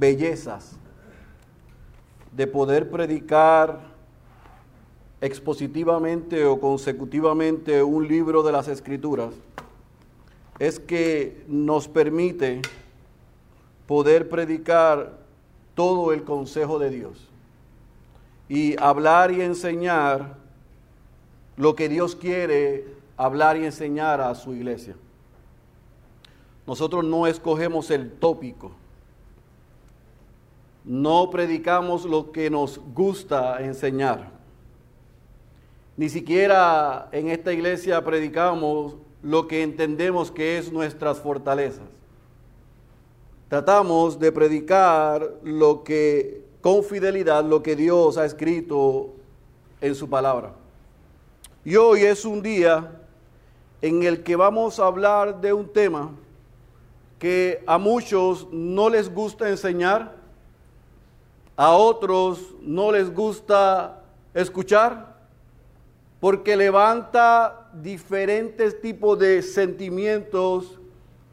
bellezas de poder predicar expositivamente o consecutivamente un libro de las escrituras es que nos permite poder predicar todo el consejo de Dios y hablar y enseñar lo que Dios quiere hablar y enseñar a su iglesia. Nosotros no escogemos el tópico, no predicamos lo que nos gusta enseñar. Ni siquiera en esta iglesia predicamos lo que entendemos que es nuestras fortalezas. Tratamos de predicar lo que con fidelidad lo que Dios ha escrito en su palabra. Y hoy es un día en el que vamos a hablar de un tema que a muchos no les gusta enseñar, a otros no les gusta escuchar, porque levanta diferentes tipos de sentimientos,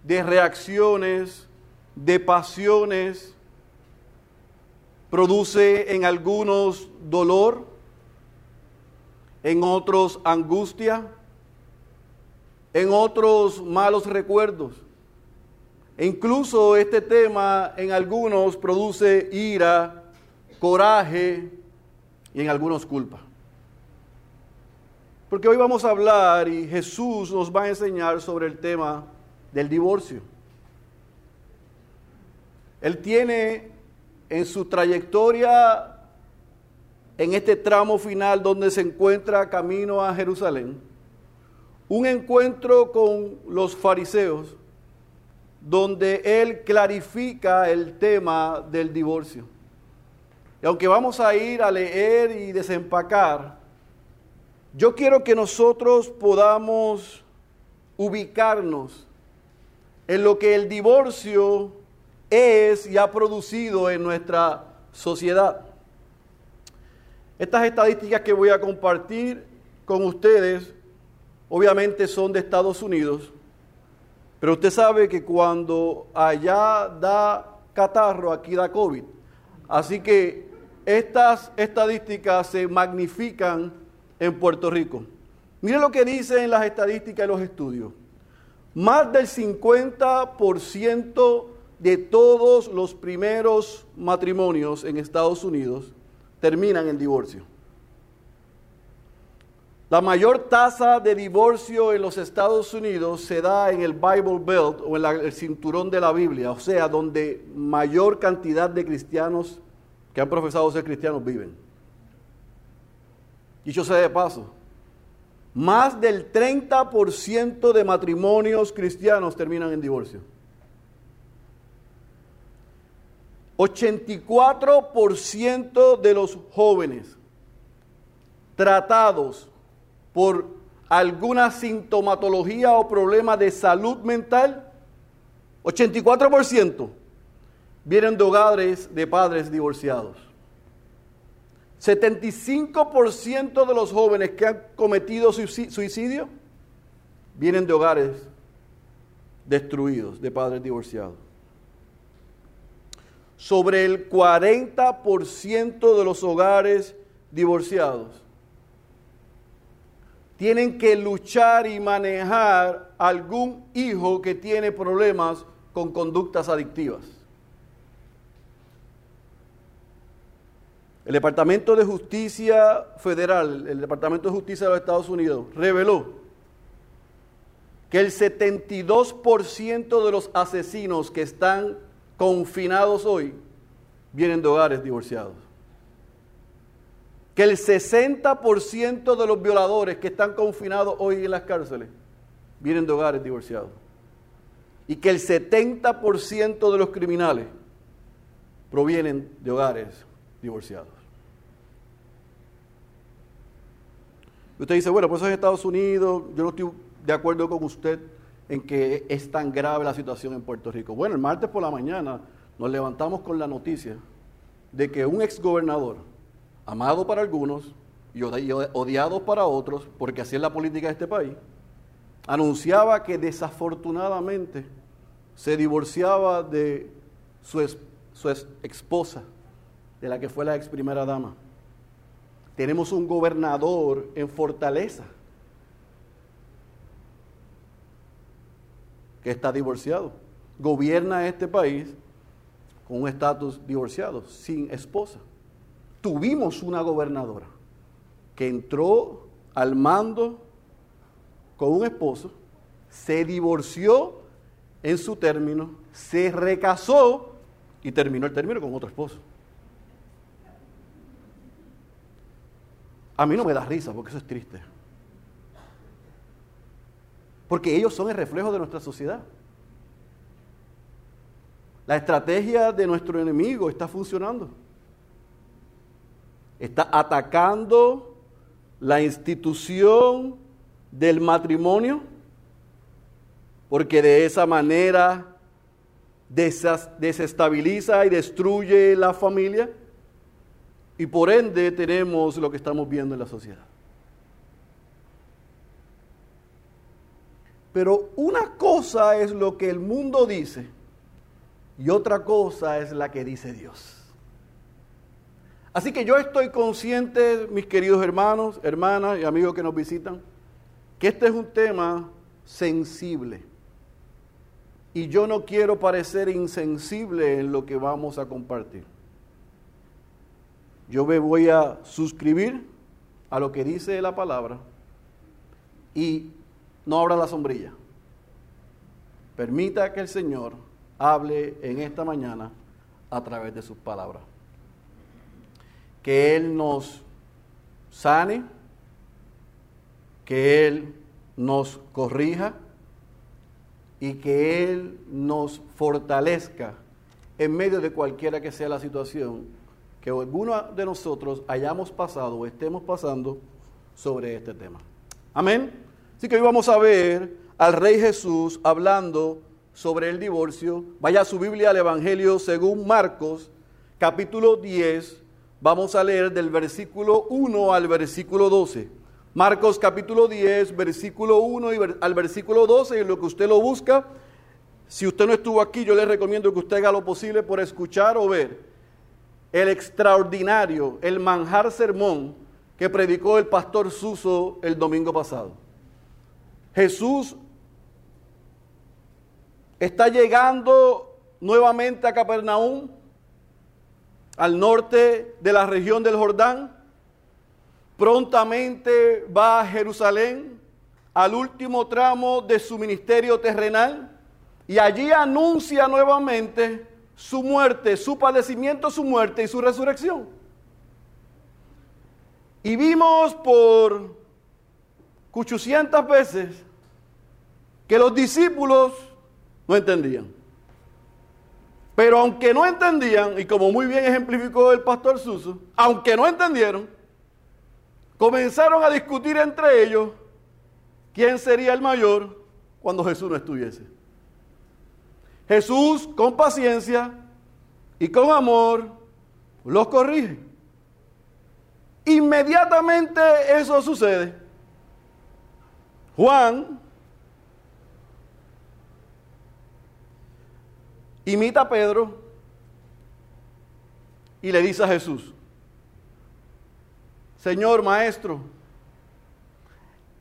de reacciones, de pasiones, produce en algunos dolor, en otros angustia, en otros malos recuerdos. E incluso este tema en algunos produce ira, coraje y en algunos culpa. Porque hoy vamos a hablar y Jesús nos va a enseñar sobre el tema del divorcio. Él tiene en su trayectoria, en este tramo final donde se encuentra camino a Jerusalén, un encuentro con los fariseos donde él clarifica el tema del divorcio. Aunque vamos a ir a leer y desempacar, yo quiero que nosotros podamos ubicarnos en lo que el divorcio es y ha producido en nuestra sociedad. Estas estadísticas que voy a compartir con ustedes obviamente son de Estados Unidos, pero usted sabe que cuando allá da catarro, aquí da COVID. Así que estas estadísticas se magnifican en Puerto Rico. Mire lo que dicen las estadísticas de los estudios. Más del 50% de todos los primeros matrimonios en Estados Unidos terminan en divorcio. La mayor tasa de divorcio en los Estados Unidos se da en el Bible Belt o en el cinturón de la Biblia, o sea, donde mayor cantidad de cristianos que han profesado ser cristianos viven. Dicho sea de paso, más del 30% de matrimonios cristianos terminan en divorcio. 84% de los jóvenes tratados por alguna sintomatología o problema de salud mental, 84% vienen de hogares de padres divorciados. 75% de los jóvenes que han cometido suicidio vienen de hogares destruidos, de padres divorciados sobre el 40% de los hogares divorciados tienen que luchar y manejar algún hijo que tiene problemas con conductas adictivas. El Departamento de Justicia Federal, el Departamento de Justicia de los Estados Unidos, reveló que el 72% de los asesinos que están confinados hoy vienen de hogares divorciados. Que el 60% de los violadores que están confinados hoy en las cárceles vienen de hogares divorciados. Y que el 70% de los criminales provienen de hogares divorciados. Usted dice, bueno, pues eso es Estados Unidos, yo no estoy de acuerdo con usted en que es tan grave la situación en Puerto Rico. Bueno, el martes por la mañana nos levantamos con la noticia de que un exgobernador, amado para algunos y odiado para otros, porque así es la política de este país, anunciaba que desafortunadamente se divorciaba de su, su esposa, de la que fue la ex primera dama. Tenemos un gobernador en Fortaleza que está divorciado. Gobierna este país con un estatus divorciado, sin esposa. Tuvimos una gobernadora que entró al mando con un esposo, se divorció en su término, se recasó y terminó el término con otro esposo. A mí no me da risa porque eso es triste. Porque ellos son el reflejo de nuestra sociedad. La estrategia de nuestro enemigo está funcionando. Está atacando la institución del matrimonio, porque de esa manera desestabiliza y destruye la familia y por ende tenemos lo que estamos viendo en la sociedad. Pero una cosa es lo que el mundo dice y otra cosa es la que dice Dios. Así que yo estoy consciente, mis queridos hermanos, hermanas y amigos que nos visitan, que este es un tema sensible. Y yo no quiero parecer insensible en lo que vamos a compartir. Yo me voy a suscribir a lo que dice la palabra y no abra la sombrilla. Permita que el Señor hable en esta mañana a través de sus palabras. Que Él nos sane, que Él nos corrija y que Él nos fortalezca en medio de cualquiera que sea la situación que alguno de nosotros hayamos pasado o estemos pasando sobre este tema. Amén. Así que hoy vamos a ver al Rey Jesús hablando sobre el divorcio. Vaya a su Biblia al Evangelio según Marcos, capítulo 10. Vamos a leer del versículo 1 al versículo 12. Marcos capítulo 10, versículo 1 y al versículo 12, y lo que usted lo busca. Si usted no estuvo aquí, yo le recomiendo que usted haga lo posible por escuchar o ver el extraordinario, el manjar sermón que predicó el pastor Suso el domingo pasado. Jesús está llegando nuevamente a Capernaum, al norte de la región del Jordán. Prontamente va a Jerusalén, al último tramo de su ministerio terrenal, y allí anuncia nuevamente su muerte, su padecimiento, su muerte y su resurrección. Y vimos por 800 veces que los discípulos no entendían. Pero aunque no entendían, y como muy bien ejemplificó el pastor Suso, aunque no entendieron, comenzaron a discutir entre ellos quién sería el mayor cuando Jesús no estuviese. Jesús con paciencia y con amor los corrige. Inmediatamente eso sucede. Juan imita a Pedro y le dice a Jesús, Señor Maestro,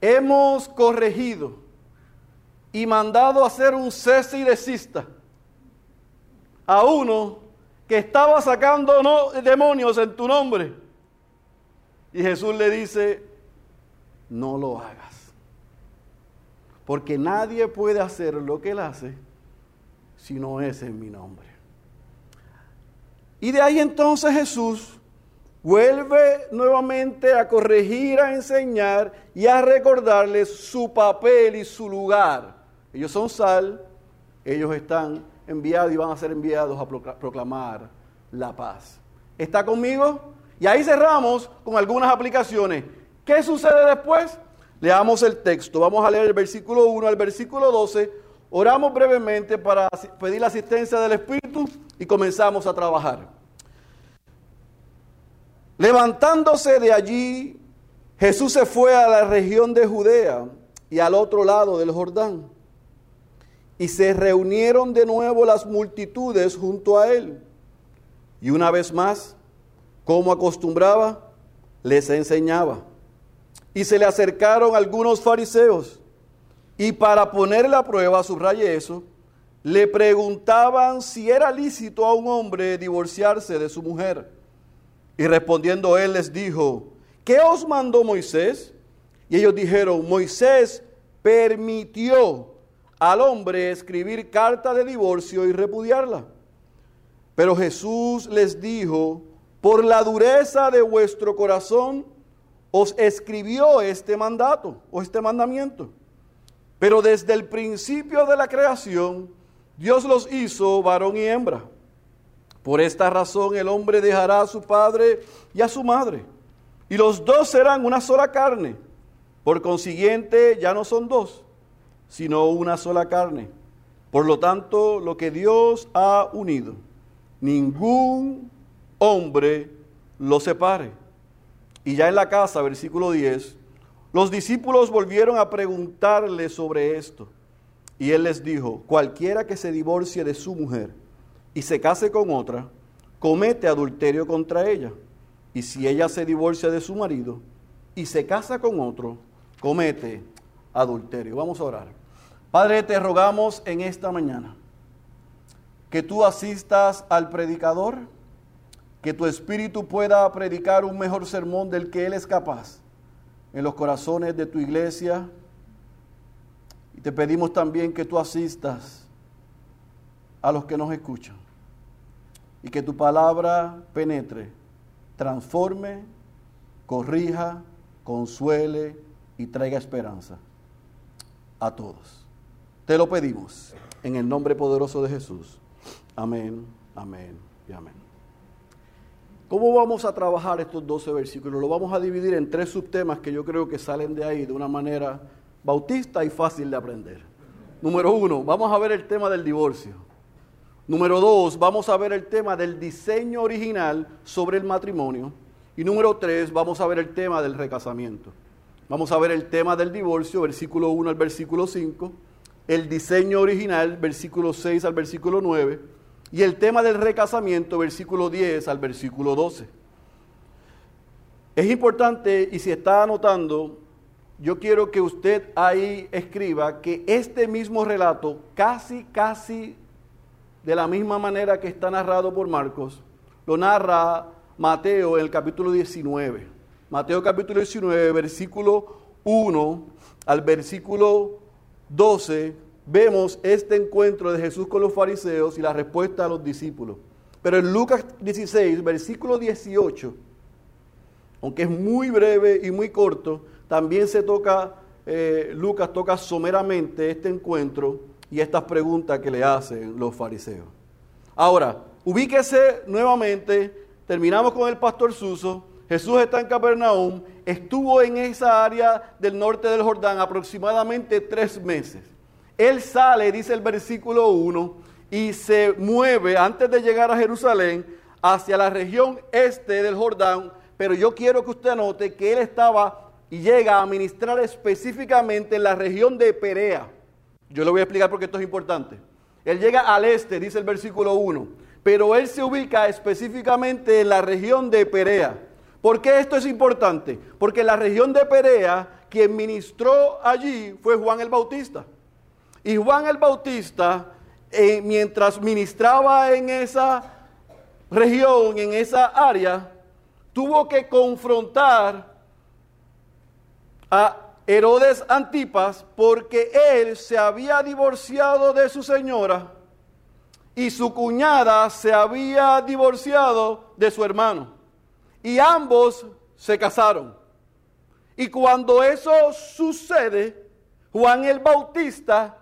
hemos corregido y mandado a hacer un cese y desista a uno que estaba sacando demonios en tu nombre. Y Jesús le dice, no lo hagas. Porque nadie puede hacer lo que él hace si no es en mi nombre. Y de ahí entonces Jesús vuelve nuevamente a corregir, a enseñar y a recordarles su papel y su lugar. Ellos son sal, ellos están enviados y van a ser enviados a proclamar la paz. ¿Está conmigo? Y ahí cerramos con algunas aplicaciones. ¿Qué sucede después? Leamos el texto. Vamos a leer el versículo 1 al versículo 12. Oramos brevemente para pedir la asistencia del Espíritu y comenzamos a trabajar. Levantándose de allí, Jesús se fue a la región de Judea y al otro lado del Jordán. Y se reunieron de nuevo las multitudes junto a él. Y una vez más, como acostumbraba, les enseñaba. Y se le acercaron algunos fariseos y para ponerle a prueba, subraye eso, le preguntaban si era lícito a un hombre divorciarse de su mujer. Y respondiendo él les dijo, ¿qué os mandó Moisés? Y ellos dijeron, Moisés permitió al hombre escribir carta de divorcio y repudiarla. Pero Jesús les dijo, por la dureza de vuestro corazón os escribió este mandato o este mandamiento. Pero desde el principio de la creación, Dios los hizo varón y hembra. Por esta razón el hombre dejará a su padre y a su madre, y los dos serán una sola carne. Por consiguiente, ya no son dos, sino una sola carne. Por lo tanto, lo que Dios ha unido, ningún hombre lo separe. Y ya en la casa, versículo 10, los discípulos volvieron a preguntarle sobre esto. Y él les dijo, cualquiera que se divorcie de su mujer y se case con otra, comete adulterio contra ella. Y si ella se divorcia de su marido y se casa con otro, comete adulterio. Vamos a orar. Padre, te rogamos en esta mañana que tú asistas al predicador, que tu espíritu pueda predicar un mejor sermón del que él es capaz en los corazones de tu iglesia. Y te pedimos también que tú asistas a los que nos escuchan. Y que tu palabra penetre, transforme, corrija, consuele y traiga esperanza a todos. Te lo pedimos en el nombre poderoso de Jesús. Amén, amén y amén. ¿Cómo vamos a trabajar estos 12 versículos? Lo vamos a dividir en tres subtemas que yo creo que salen de ahí de una manera bautista y fácil de aprender. Número uno, vamos a ver el tema del divorcio. Número dos, vamos a ver el tema del diseño original sobre el matrimonio. Y número tres, vamos a ver el tema del recasamiento. Vamos a ver el tema del divorcio, versículo 1 al versículo 5, el diseño original, versículo 6 al versículo 9 y el tema del recasamiento, versículo 10 al versículo 12. Es importante, y si está anotando, yo quiero que usted ahí escriba que este mismo relato, casi, casi de la misma manera que está narrado por Marcos, lo narra Mateo en el capítulo 19. Mateo capítulo 19, versículo 1 al versículo 12 vemos este encuentro de Jesús con los fariseos y la respuesta a los discípulos. Pero en Lucas 16, versículo 18, aunque es muy breve y muy corto, también se toca, eh, Lucas toca someramente este encuentro y estas preguntas que le hacen los fariseos. Ahora, ubíquese nuevamente, terminamos con el pastor Suso, Jesús está en Capernaum, estuvo en esa área del norte del Jordán aproximadamente tres meses. Él sale, dice el versículo 1, y se mueve antes de llegar a Jerusalén hacia la región este del Jordán, pero yo quiero que usted note que él estaba y llega a ministrar específicamente en la región de Perea. Yo le voy a explicar porque esto es importante. Él llega al este, dice el versículo 1, pero él se ubica específicamente en la región de Perea. ¿Por qué esto es importante? Porque la región de Perea, quien ministró allí fue Juan el Bautista. Y Juan el Bautista, eh, mientras ministraba en esa región, en esa área, tuvo que confrontar a Herodes Antipas porque él se había divorciado de su señora y su cuñada se había divorciado de su hermano. Y ambos se casaron. Y cuando eso sucede, Juan el Bautista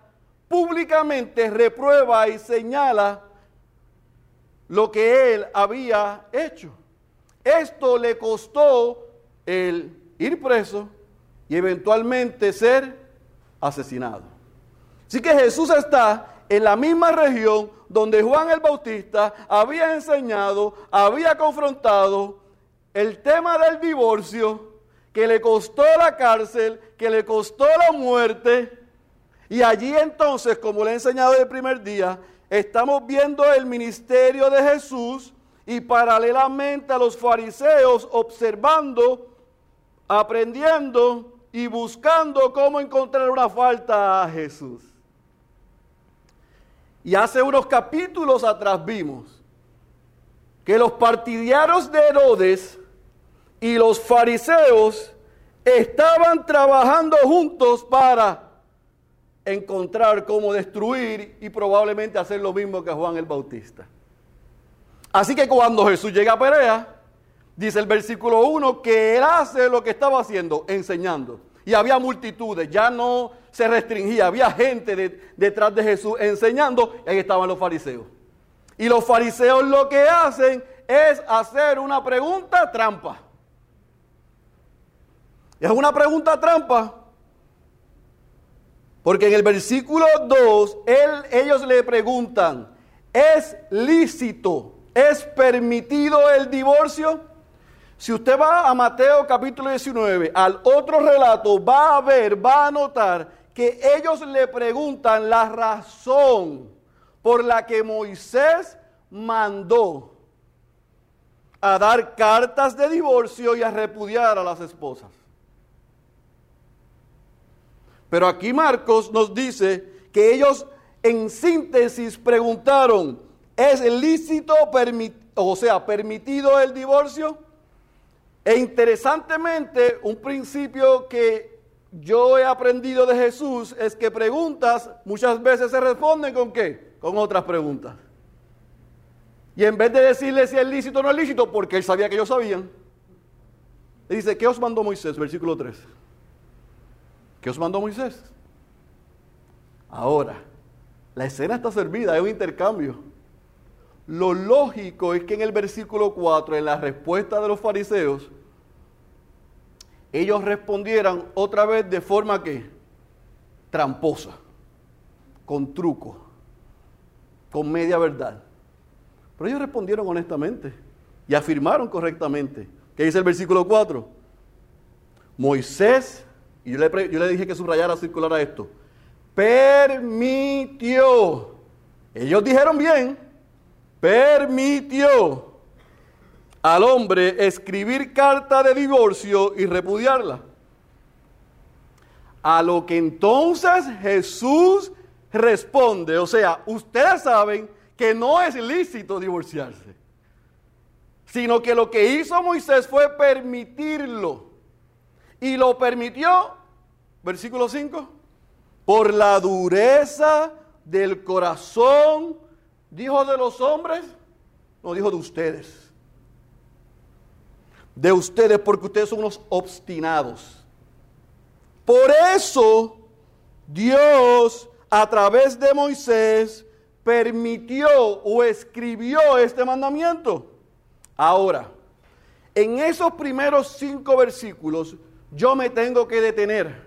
públicamente reprueba y señala lo que él había hecho. Esto le costó el ir preso y eventualmente ser asesinado. Así que Jesús está en la misma región donde Juan el Bautista había enseñado, había confrontado el tema del divorcio, que le costó la cárcel, que le costó la muerte, y allí entonces, como le he enseñado el primer día, estamos viendo el ministerio de Jesús y paralelamente a los fariseos observando, aprendiendo y buscando cómo encontrar una falta a Jesús. Y hace unos capítulos atrás vimos que los partidarios de Herodes y los fariseos estaban trabajando juntos para encontrar cómo destruir y probablemente hacer lo mismo que Juan el Bautista. Así que cuando Jesús llega a Perea, Dice el versículo 1 que él hace lo que estaba haciendo, enseñando. Y había multitudes, ya no se restringía, había gente detrás de Jesús enseñando, y ahí estaban los fariseos. Y los fariseos lo que hacen es hacer una pregunta trampa. Es una pregunta trampa. Porque en el versículo 2, ellos le preguntan, ¿es lícito, es permitido el divorcio? Si usted va a Mateo capítulo 19, al otro relato, va a ver, va a notar que ellos le preguntan la razón por la que Moisés mandó a dar cartas de divorcio y a repudiar a las esposas. Pero aquí Marcos nos dice que ellos en síntesis preguntaron, ¿es lícito, o sea, permitido el divorcio? E interesantemente, un principio que yo he aprendido de Jesús es que preguntas muchas veces se responden con qué? Con otras preguntas. Y en vez de decirle si es lícito o no es lícito, porque él sabía que ellos sabían, le dice, ¿qué os mandó Moisés? Versículo 3. ¿Qué os mandó Moisés? Ahora, la escena está servida, es un intercambio. Lo lógico es que en el versículo 4, en la respuesta de los fariseos, ellos respondieran otra vez de forma que tramposa, con truco, con media verdad. Pero ellos respondieron honestamente y afirmaron correctamente. ¿Qué dice el versículo 4? Moisés, y yo le, dije que subrayara, circulara esto, permitió. Ellos dijeron bien, permitió al hombre escribir carta de divorcio y repudiarla. A lo que entonces Jesús responde, o sea, ustedes saben que no es lícito divorciarse, sino que lo que hizo Moisés fue permitirlo. Y lo permitió, versículo 5, por la dureza del corazón ¿Dijo de los hombres? No dijo de ustedes. De ustedes porque ustedes son unos obstinados. Por eso Dios a través de Moisés permitió o escribió este mandamiento. Ahora, en esos primeros cinco versículos yo me tengo que detener.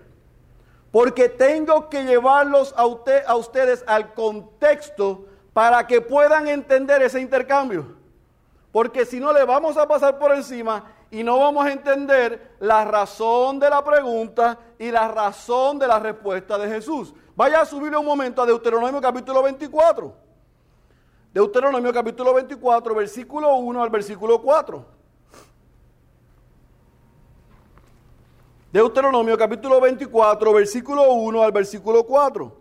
Porque tengo que llevarlos a, ustedes al contexto para que puedan entender ese intercambio. Porque si no, le vamos a pasar por encima y no vamos a entender la razón de la pregunta y la razón de la respuesta de Jesús. Vaya a subirle un momento a Deuteronomio capítulo 24. Deuteronomio capítulo 24, versículo 1 al versículo 4. Deuteronomio capítulo 24, versículo 1 al versículo 4.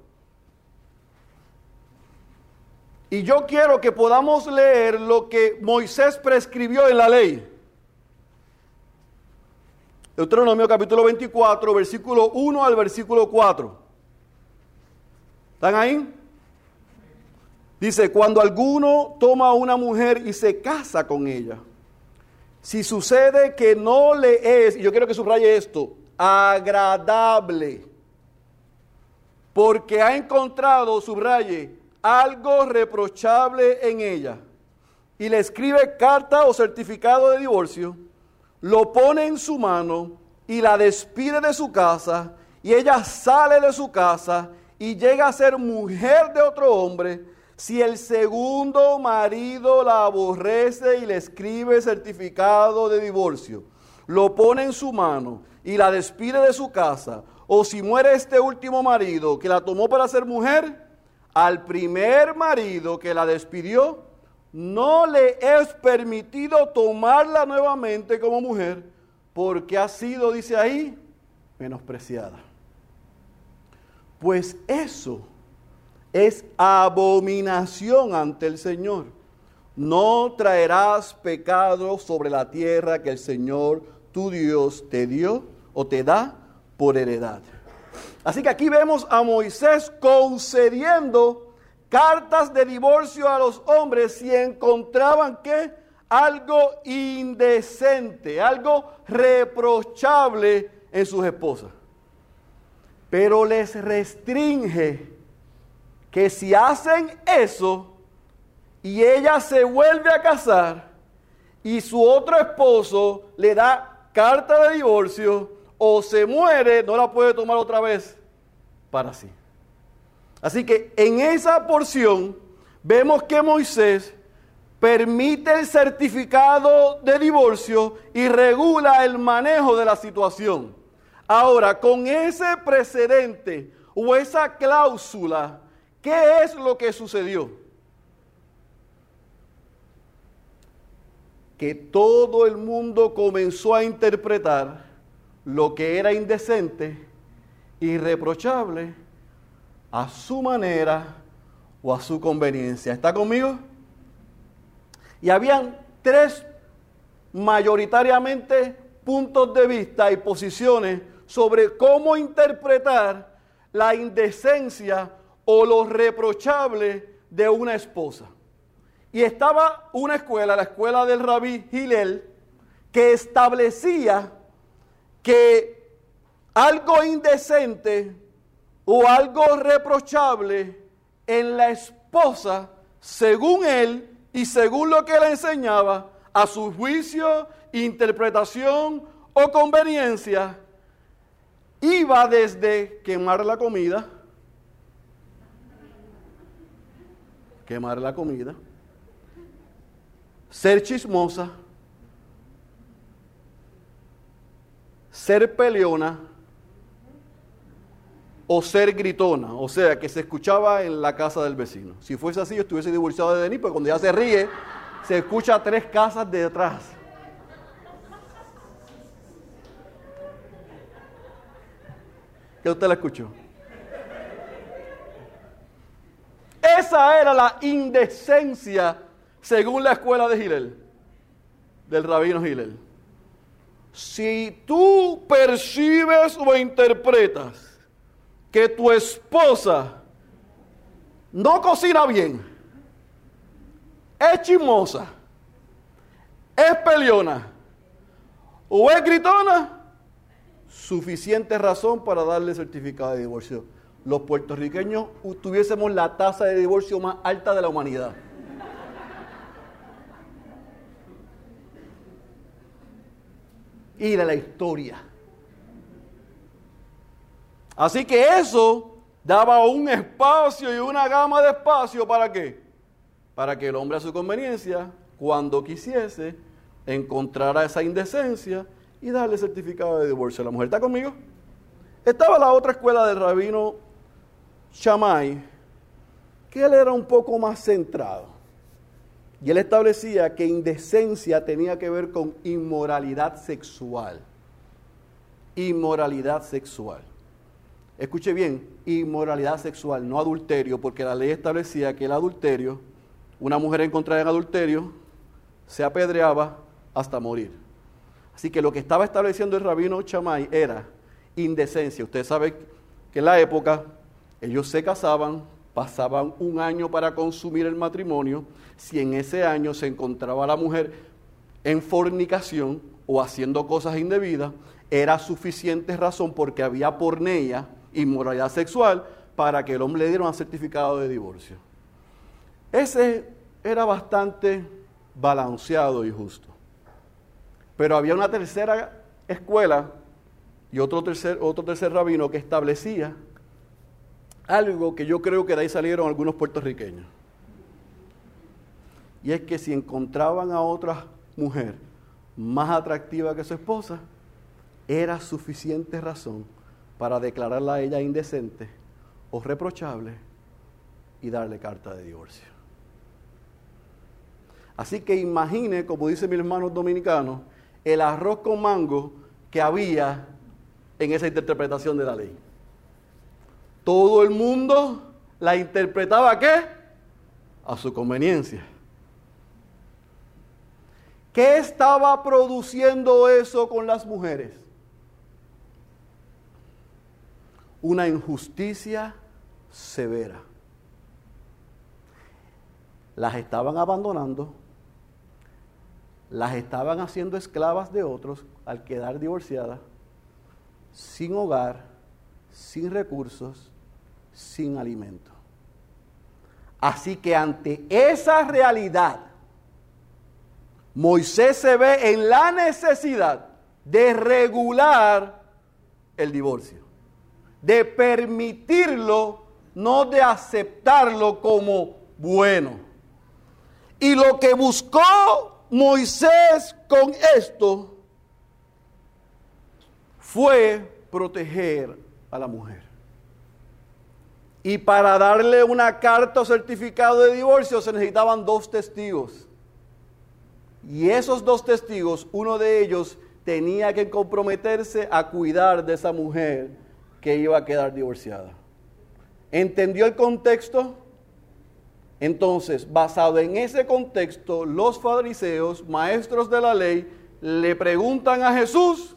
Y yo quiero que podamos leer lo que Moisés prescribió en la ley. Deuteronomio capítulo 24, versículo 1 al versículo 4. ¿Están ahí? Dice, cuando alguno toma a una mujer y se casa con ella, si sucede que no le es, y yo quiero que subraye esto, agradable, porque ha encontrado, subraye, algo reprochable en ella y le escribe carta o certificado de divorcio, lo pone en su mano y la despide de su casa y ella sale de su casa y llega a ser mujer de otro hombre, si el segundo marido la aborrece y le escribe certificado de divorcio, lo pone en su mano y la despide de su casa, o si muere este último marido que la tomó para ser mujer, al primer marido que la despidió, no le es permitido tomarla nuevamente como mujer, porque ha sido, dice ahí, menospreciada. Pues eso es abominación ante el Señor. No traerás pecado sobre la tierra que el Señor tu Dios te dio o te da por heredad. Así que aquí vemos a Moisés concediendo cartas de divorcio a los hombres si encontraban que algo indecente, algo reprochable en sus esposas. Pero les restringe que si hacen eso y ella se vuelve a casar y su otro esposo le da carta de divorcio o se muere, no la puede tomar otra vez para sí. Así que en esa porción vemos que Moisés permite el certificado de divorcio y regula el manejo de la situación. Ahora, con ese precedente o esa cláusula, ¿qué es lo que sucedió? Que todo el mundo comenzó a interpretar lo que era indecente, irreprochable, a su manera o a su conveniencia. ¿Está conmigo? Y habían tres mayoritariamente puntos de vista y posiciones sobre cómo interpretar la indecencia o lo reprochable de una esposa. Y estaba una escuela, la escuela del rabí Hillel, que establecía que algo indecente o algo reprochable en la esposa, según él y según lo que él enseñaba, a su juicio, interpretación o conveniencia, iba desde quemar la comida, quemar la comida, ser chismosa, ser peleona o ser gritona, o sea, que se escuchaba en la casa del vecino. Si fuese así, yo estuviese divorciado de Denis, porque cuando ella se ríe, se escucha tres casas detrás. ¿Qué usted la escuchó? Esa era la indecencia según la escuela de Gilel, del rabino Gilel. Si tú percibes o interpretas que tu esposa no cocina bien, es chismosa, es peleona o es gritona, suficiente razón para darle certificado de divorcio. Los puertorriqueños tuviésemos la tasa de divorcio más alta de la humanidad. Y de la historia. Así que eso daba un espacio y una gama de espacio para qué? Para que el hombre a su conveniencia, cuando quisiese, encontrara esa indecencia y darle certificado de divorcio. ¿La mujer está conmigo? Estaba la otra escuela del rabino Shammai, que él era un poco más centrado. Y él establecía que indecencia tenía que ver con inmoralidad sexual. Inmoralidad sexual. Escuche bien, inmoralidad sexual, no adulterio, porque la ley establecía que el adulterio, una mujer encontrada en adulterio, se apedreaba hasta morir. Así que lo que estaba estableciendo el rabino Chamay era indecencia. Usted sabe que en la época ellos se casaban, pasaban un año para consumir el matrimonio. Si en ese año se encontraba la mujer en fornicación o haciendo cosas indebidas, era suficiente razón porque había porneia, inmoralidad sexual, para que el hombre le diera un certificado de divorcio. Ese era bastante balanceado y justo. Pero había una tercera escuela y otro tercer, otro tercer rabino que establecía algo que yo creo que de ahí salieron algunos puertorriqueños. Y es que si encontraban a otra mujer más atractiva que su esposa, era suficiente razón para declararla a ella indecente o reprochable y darle carta de divorcio. Así que imagine, como dicen mis hermanos dominicanos, el arroz con mango que había en esa interpretación de la ley. Todo el mundo la interpretaba qué? A su conveniencia. ¿Qué estaba produciendo eso con las mujeres? Una injusticia severa. Las estaban abandonando, las estaban haciendo esclavas de otros al quedar divorciadas, sin hogar, sin recursos, sin alimento. Así que ante esa realidad, Moisés se ve en la necesidad de regular el divorcio, de permitirlo, no de aceptarlo como bueno. Y lo que buscó Moisés con esto fue proteger a la mujer. Y para darle una carta o certificado de divorcio se necesitaban dos testigos. Y esos dos testigos, uno de ellos tenía que comprometerse a cuidar de esa mujer que iba a quedar divorciada. ¿Entendió el contexto? Entonces, basado en ese contexto, los fariseos, maestros de la ley, le preguntan a Jesús,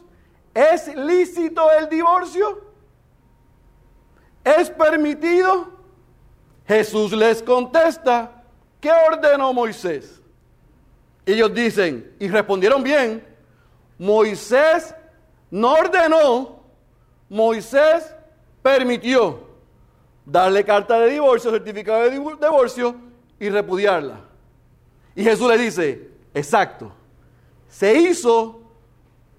¿es lícito el divorcio? ¿Es permitido? Jesús les contesta, ¿qué ordenó Moisés? Ellos dicen, y respondieron bien, Moisés no ordenó, Moisés permitió darle carta de divorcio, certificado de divorcio y repudiarla. Y Jesús le dice, exacto, se hizo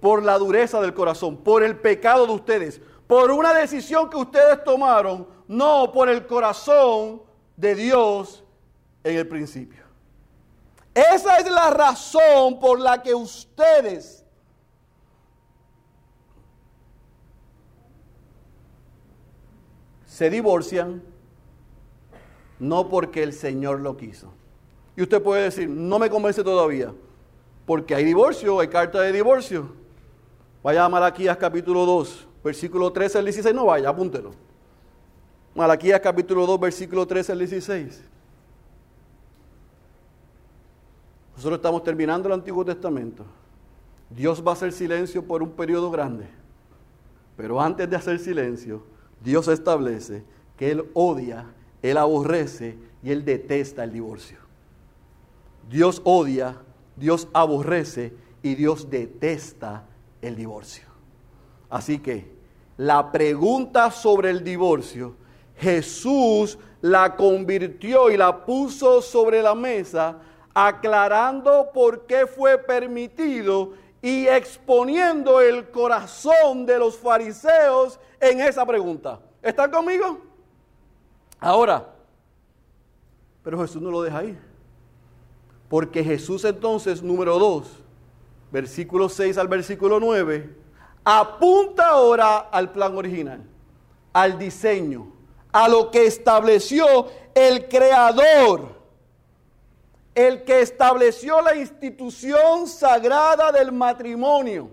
por la dureza del corazón, por el pecado de ustedes por una decisión que ustedes tomaron, no por el corazón de Dios en el principio. Esa es la razón por la que ustedes se divorcian, no porque el Señor lo quiso. Y usted puede decir, no me convence todavía, porque hay divorcio, hay carta de divorcio. Vaya a Malaquías capítulo 2 versículo 13 al 16, no vaya, apúntelo. Malaquías capítulo 2, versículo 13 al 16. Nosotros estamos terminando el Antiguo Testamento. Dios va a hacer silencio por un periodo grande. Pero antes de hacer silencio, Dios establece que Él odia, Él aborrece y Él detesta el divorcio. Dios odia, Dios aborrece y Dios detesta el divorcio. Así que la pregunta sobre el divorcio, Jesús la convirtió y la puso sobre la mesa, aclarando por qué fue permitido y exponiendo el corazón de los fariseos en esa pregunta. ¿Están conmigo? Ahora, pero Jesús no lo deja ahí. Porque Jesús entonces, número 2, versículo 6 al versículo 9, apunta ahora al plan original, al diseño, a lo que estableció el creador, el que estableció la institución sagrada del matrimonio.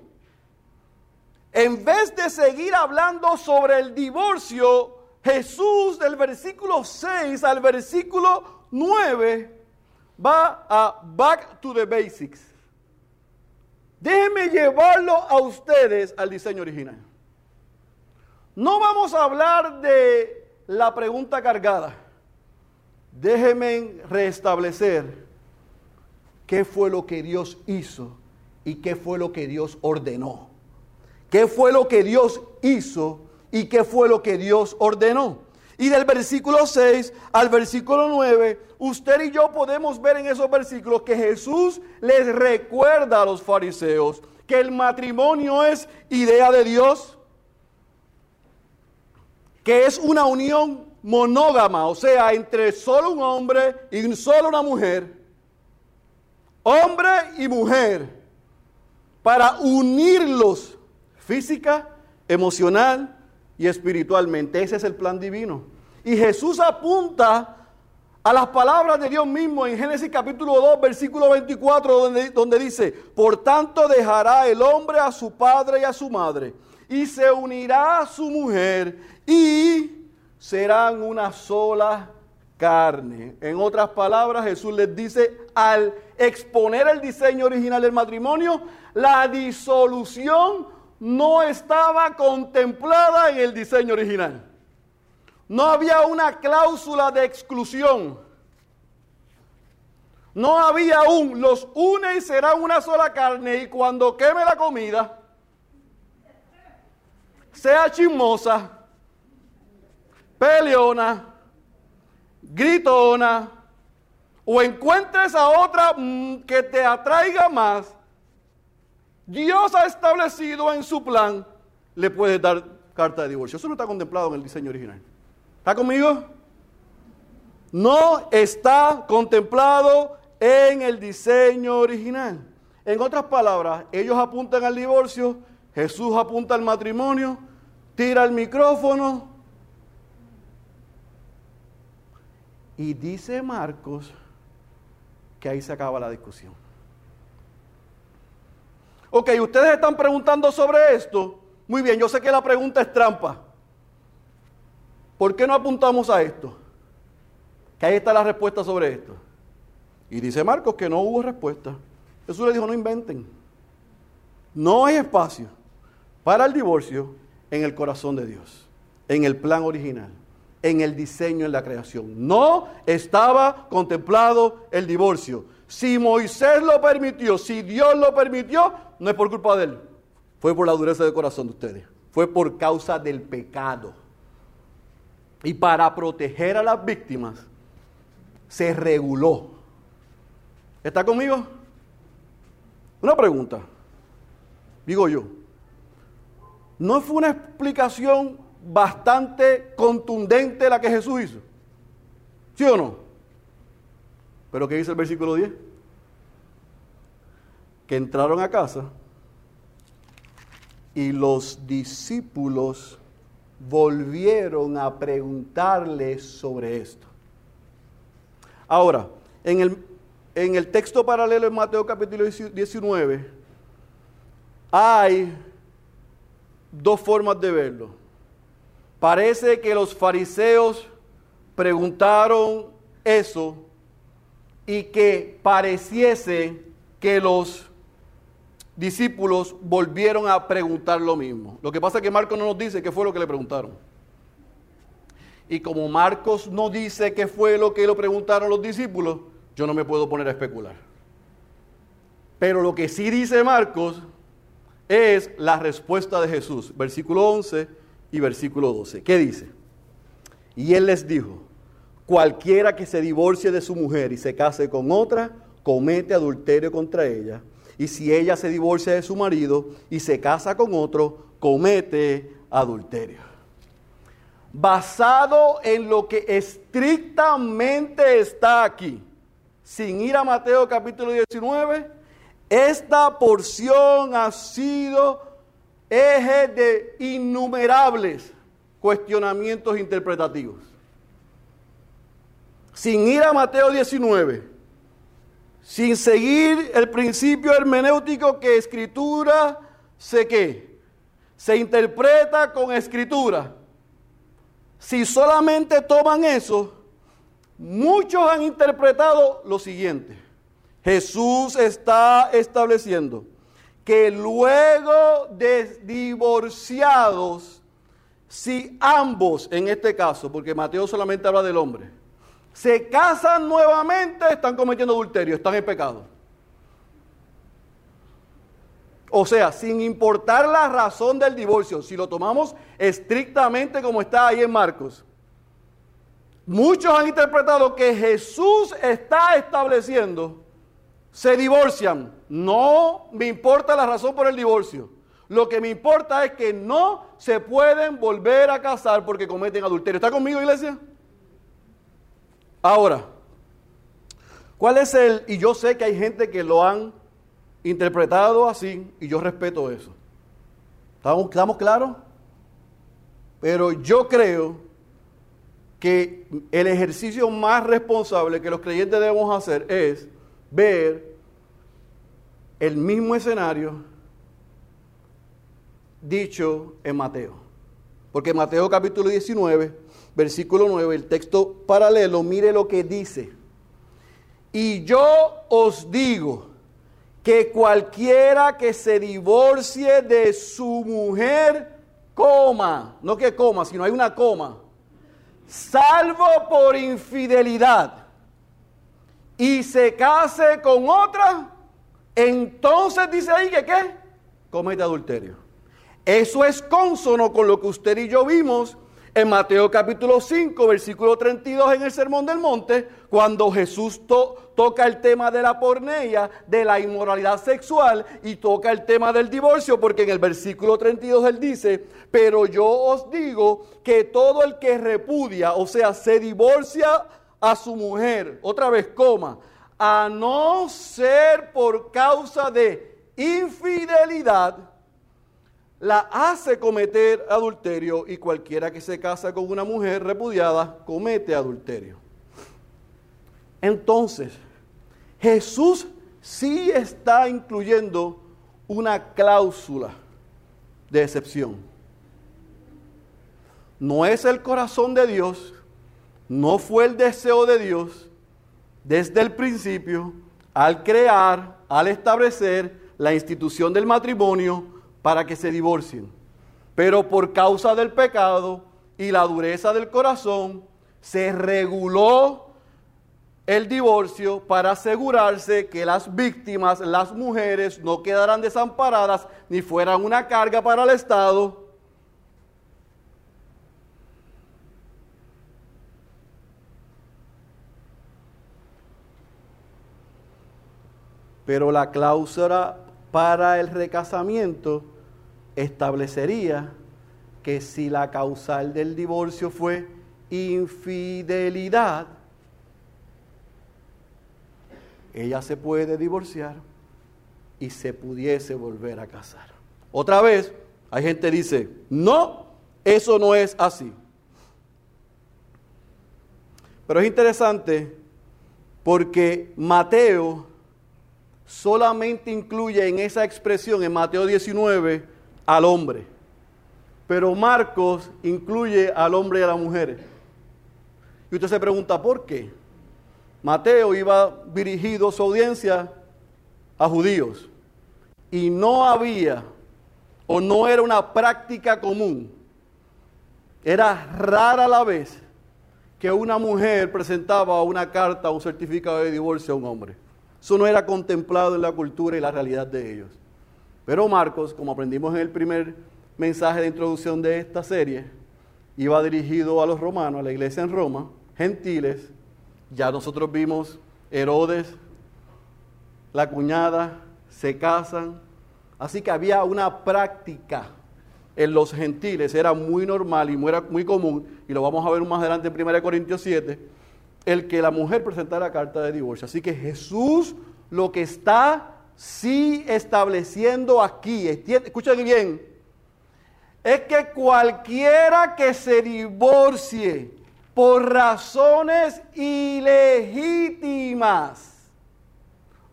En vez de seguir hablando sobre el divorcio, Jesús del versículo 6 al versículo 9 va a back to the basics Déjenme llevarlo a ustedes al diseño original. No vamos a hablar de la pregunta cargada. Déjenme restablecer qué fue lo que Dios hizo y qué fue lo que Dios ordenó. ¿Qué fue lo que Dios hizo y qué fue lo que Dios ordenó? Y del versículo 6 al versículo 9, usted y yo podemos ver en esos versículos que Jesús les recuerda a los fariseos que el matrimonio es idea de Dios, que es una unión monógama, o sea, entre solo un hombre y solo una mujer, hombre y mujer, para unirlos física, emocional y espiritualmente. Ese es el plan divino. Y Jesús apunta a las palabras de Dios mismo en Génesis capítulo 2, versículo 24, donde, donde dice, por tanto dejará el hombre a su padre y a su madre, y se unirá a su mujer, y serán una sola carne. En otras palabras, Jesús les dice, al exponer el diseño original del matrimonio, la disolución no estaba contemplada en el diseño original. No había una cláusula de exclusión. No había un, los une y serán una sola carne y cuando queme la comida, sea chismosa, peleona, gritona, o encuentres a otra mm, que te atraiga más, Dios ha establecido en su plan, le puedes dar carta de divorcio. Eso no está contemplado en el diseño original. ¿Está conmigo? No está contemplado en el diseño original. En otras palabras, ellos apuntan al divorcio, Jesús apunta al matrimonio, tira el micrófono y dice Marcos que ahí se acaba la discusión. Ok, ustedes están preguntando sobre esto. Muy bien, yo sé que la pregunta es trampa. ¿Por qué no apuntamos a esto? Que ahí está la respuesta sobre esto. Y dice Marcos que no hubo respuesta. Jesús le dijo, no inventen. No hay espacio para el divorcio en el corazón de Dios, en el plan original, en el diseño, en la creación. No estaba contemplado el divorcio. Si Moisés lo permitió, si Dios lo permitió, no es por culpa de él. Fue por la dureza del corazón de ustedes. Fue por causa del pecado. Y para proteger a las víctimas, se reguló. ¿Está conmigo? Una pregunta. Digo yo. ¿No fue una explicación bastante contundente la que Jesús hizo? ¿Sí o no? Pero ¿qué dice el versículo 10? Que entraron a casa y los discípulos volvieron a preguntarle sobre esto. Ahora, en el, en el texto paralelo en Mateo capítulo 19 hay dos formas de verlo. Parece que los fariseos preguntaron eso y que pareciese que los discípulos volvieron a preguntar lo mismo. Lo que pasa es que Marcos no nos dice qué fue lo que le preguntaron. Y como Marcos no dice qué fue lo que le preguntaron los discípulos, yo no me puedo poner a especular. Pero lo que sí dice Marcos es la respuesta de Jesús, versículo 11 y versículo 12. ¿Qué dice? Y él les dijo, cualquiera que se divorcie de su mujer y se case con otra, comete adulterio contra ella y si ella se divorcia de su marido y se casa con otro, comete adulterio. Basado en lo que estrictamente está aquí, sin ir a Mateo capítulo 19, esta porción ha sido eje de innumerables cuestionamientos interpretativos. Sin ir a Mateo 19, sin seguir el principio hermenéutico que escritura se qué, se interpreta con escritura. Si solamente toman eso, muchos han interpretado lo siguiente. Jesús está estableciendo que luego de divorciados, si ambos, en este caso, porque Mateo solamente habla del hombre, se casan nuevamente, están cometiendo adulterio, están en pecado. O sea, sin importar la razón del divorcio, si lo tomamos estrictamente como está ahí en Marcos, muchos han interpretado que Jesús está estableciendo, se divorcian. No me importa la razón por el divorcio. Lo que me importa es que no se pueden volver a casar porque cometen adulterio. ¿Está conmigo, iglesia? Ahora, ¿cuál es el? Y yo sé que hay gente que lo han interpretado así y yo respeto eso. ¿Estamos, claros? Pero yo creo que el ejercicio más responsable que los creyentes debemos hacer es ver el mismo escenario dicho en Mateo. Porque Mateo capítulo 19, versículo 9, el texto paralelo, mire lo que dice. Y yo os digo que cualquiera que se divorcie de su mujer, coma, no que coma, sino hay una coma, salvo por infidelidad, y se case con otra, entonces dice ahí que qué? Comete adulterio. Eso es consono con lo que usted y yo vimos en Mateo capítulo 5, versículo 32 en el Sermón del Monte, cuando Jesús toca el tema de la porneia, de la inmoralidad sexual y toca el tema del divorcio, porque en el versículo 32 él dice, pero yo os digo que todo el que repudia, o sea, se divorcia a su mujer, otra vez coma, a no ser por causa de infidelidad, la hace cometer adulterio y cualquiera que se casa con una mujer repudiada comete adulterio. Entonces, Jesús sí está incluyendo una cláusula de excepción. No es el corazón de Dios, no fue el deseo de Dios desde el principio al crear, al establecer la institución del matrimonio, para que se divorcien. Pero por causa del pecado y la dureza del corazón, se reguló el divorcio para asegurarse que las víctimas, las mujeres, no quedaran desamparadas ni fueran una carga para el Estado. Pero la cláusula para el recasamiento establecería que si la causal del divorcio fue infidelidad, ella se puede divorciar y se pudiese volver a casar. Otra vez, hay gente que dice, no, eso no es así. Pero es interesante porque Mateo solamente incluye en esa expresión en Mateo 19 al hombre. Pero Marcos incluye al hombre y a la mujer. Y usted se pregunta, ¿por qué? Mateo iba dirigido su audiencia a judíos. Y no había, o no era una práctica común, era rara la vez que una mujer presentaba una carta o un certificado de divorcio a un hombre. Eso no era contemplado en la cultura y la realidad de ellos. Pero Marcos, como aprendimos en el primer mensaje de introducción de esta serie, iba dirigido a los romanos, a la iglesia en Roma, gentiles. Ya nosotros vimos Herodes, la cuñada, se casan. Así que había una práctica en los gentiles, era muy normal y muy, común, y lo vamos a ver más adelante en 1 Corintios 7, el que la mujer presentara carta de divorcio. Así que Jesús lo que está sí estableciendo aquí, escuchen bien, es que cualquiera que se divorcie por razones ilegítimas,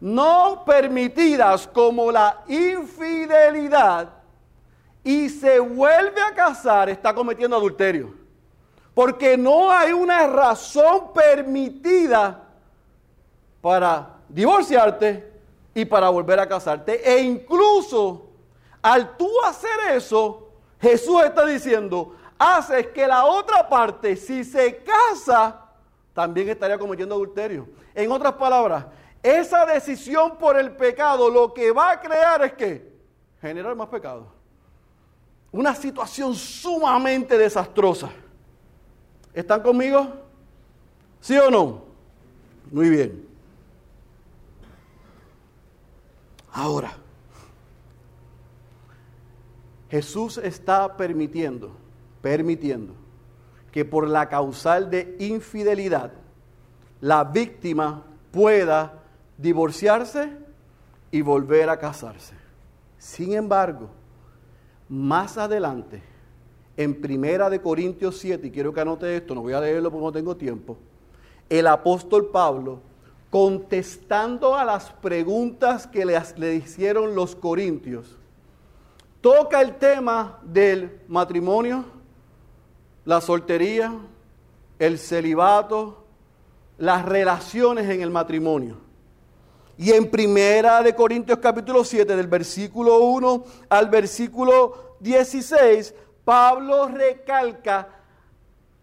no permitidas como la infidelidad, y se vuelve a casar, está cometiendo adulterio. Porque no hay una razón permitida para divorciarte y para volver a casarte. E incluso al tú hacer eso, Jesús está diciendo, haces que la otra parte, si se casa, también estaría cometiendo adulterio. En otras palabras, esa decisión por el pecado lo que va a crear es que generar más pecado. Una situación sumamente desastrosa. ¿Están conmigo? ¿Sí o no? Muy bien. Ahora, Jesús está permitiendo, permitiendo que por la causal de infidelidad la víctima pueda divorciarse y volver a casarse. Sin embargo, más adelante, en Primera de Corintios 7, y quiero que anote esto, no voy a leerlo porque no tengo tiempo, el apóstol Pablo, contestando a las preguntas que le, le hicieron los corintios, toca el tema del matrimonio, la soltería, el celibato, las relaciones en el matrimonio. Y en Primera de Corintios capítulo 7, del versículo 1 al versículo 16, Pablo recalca,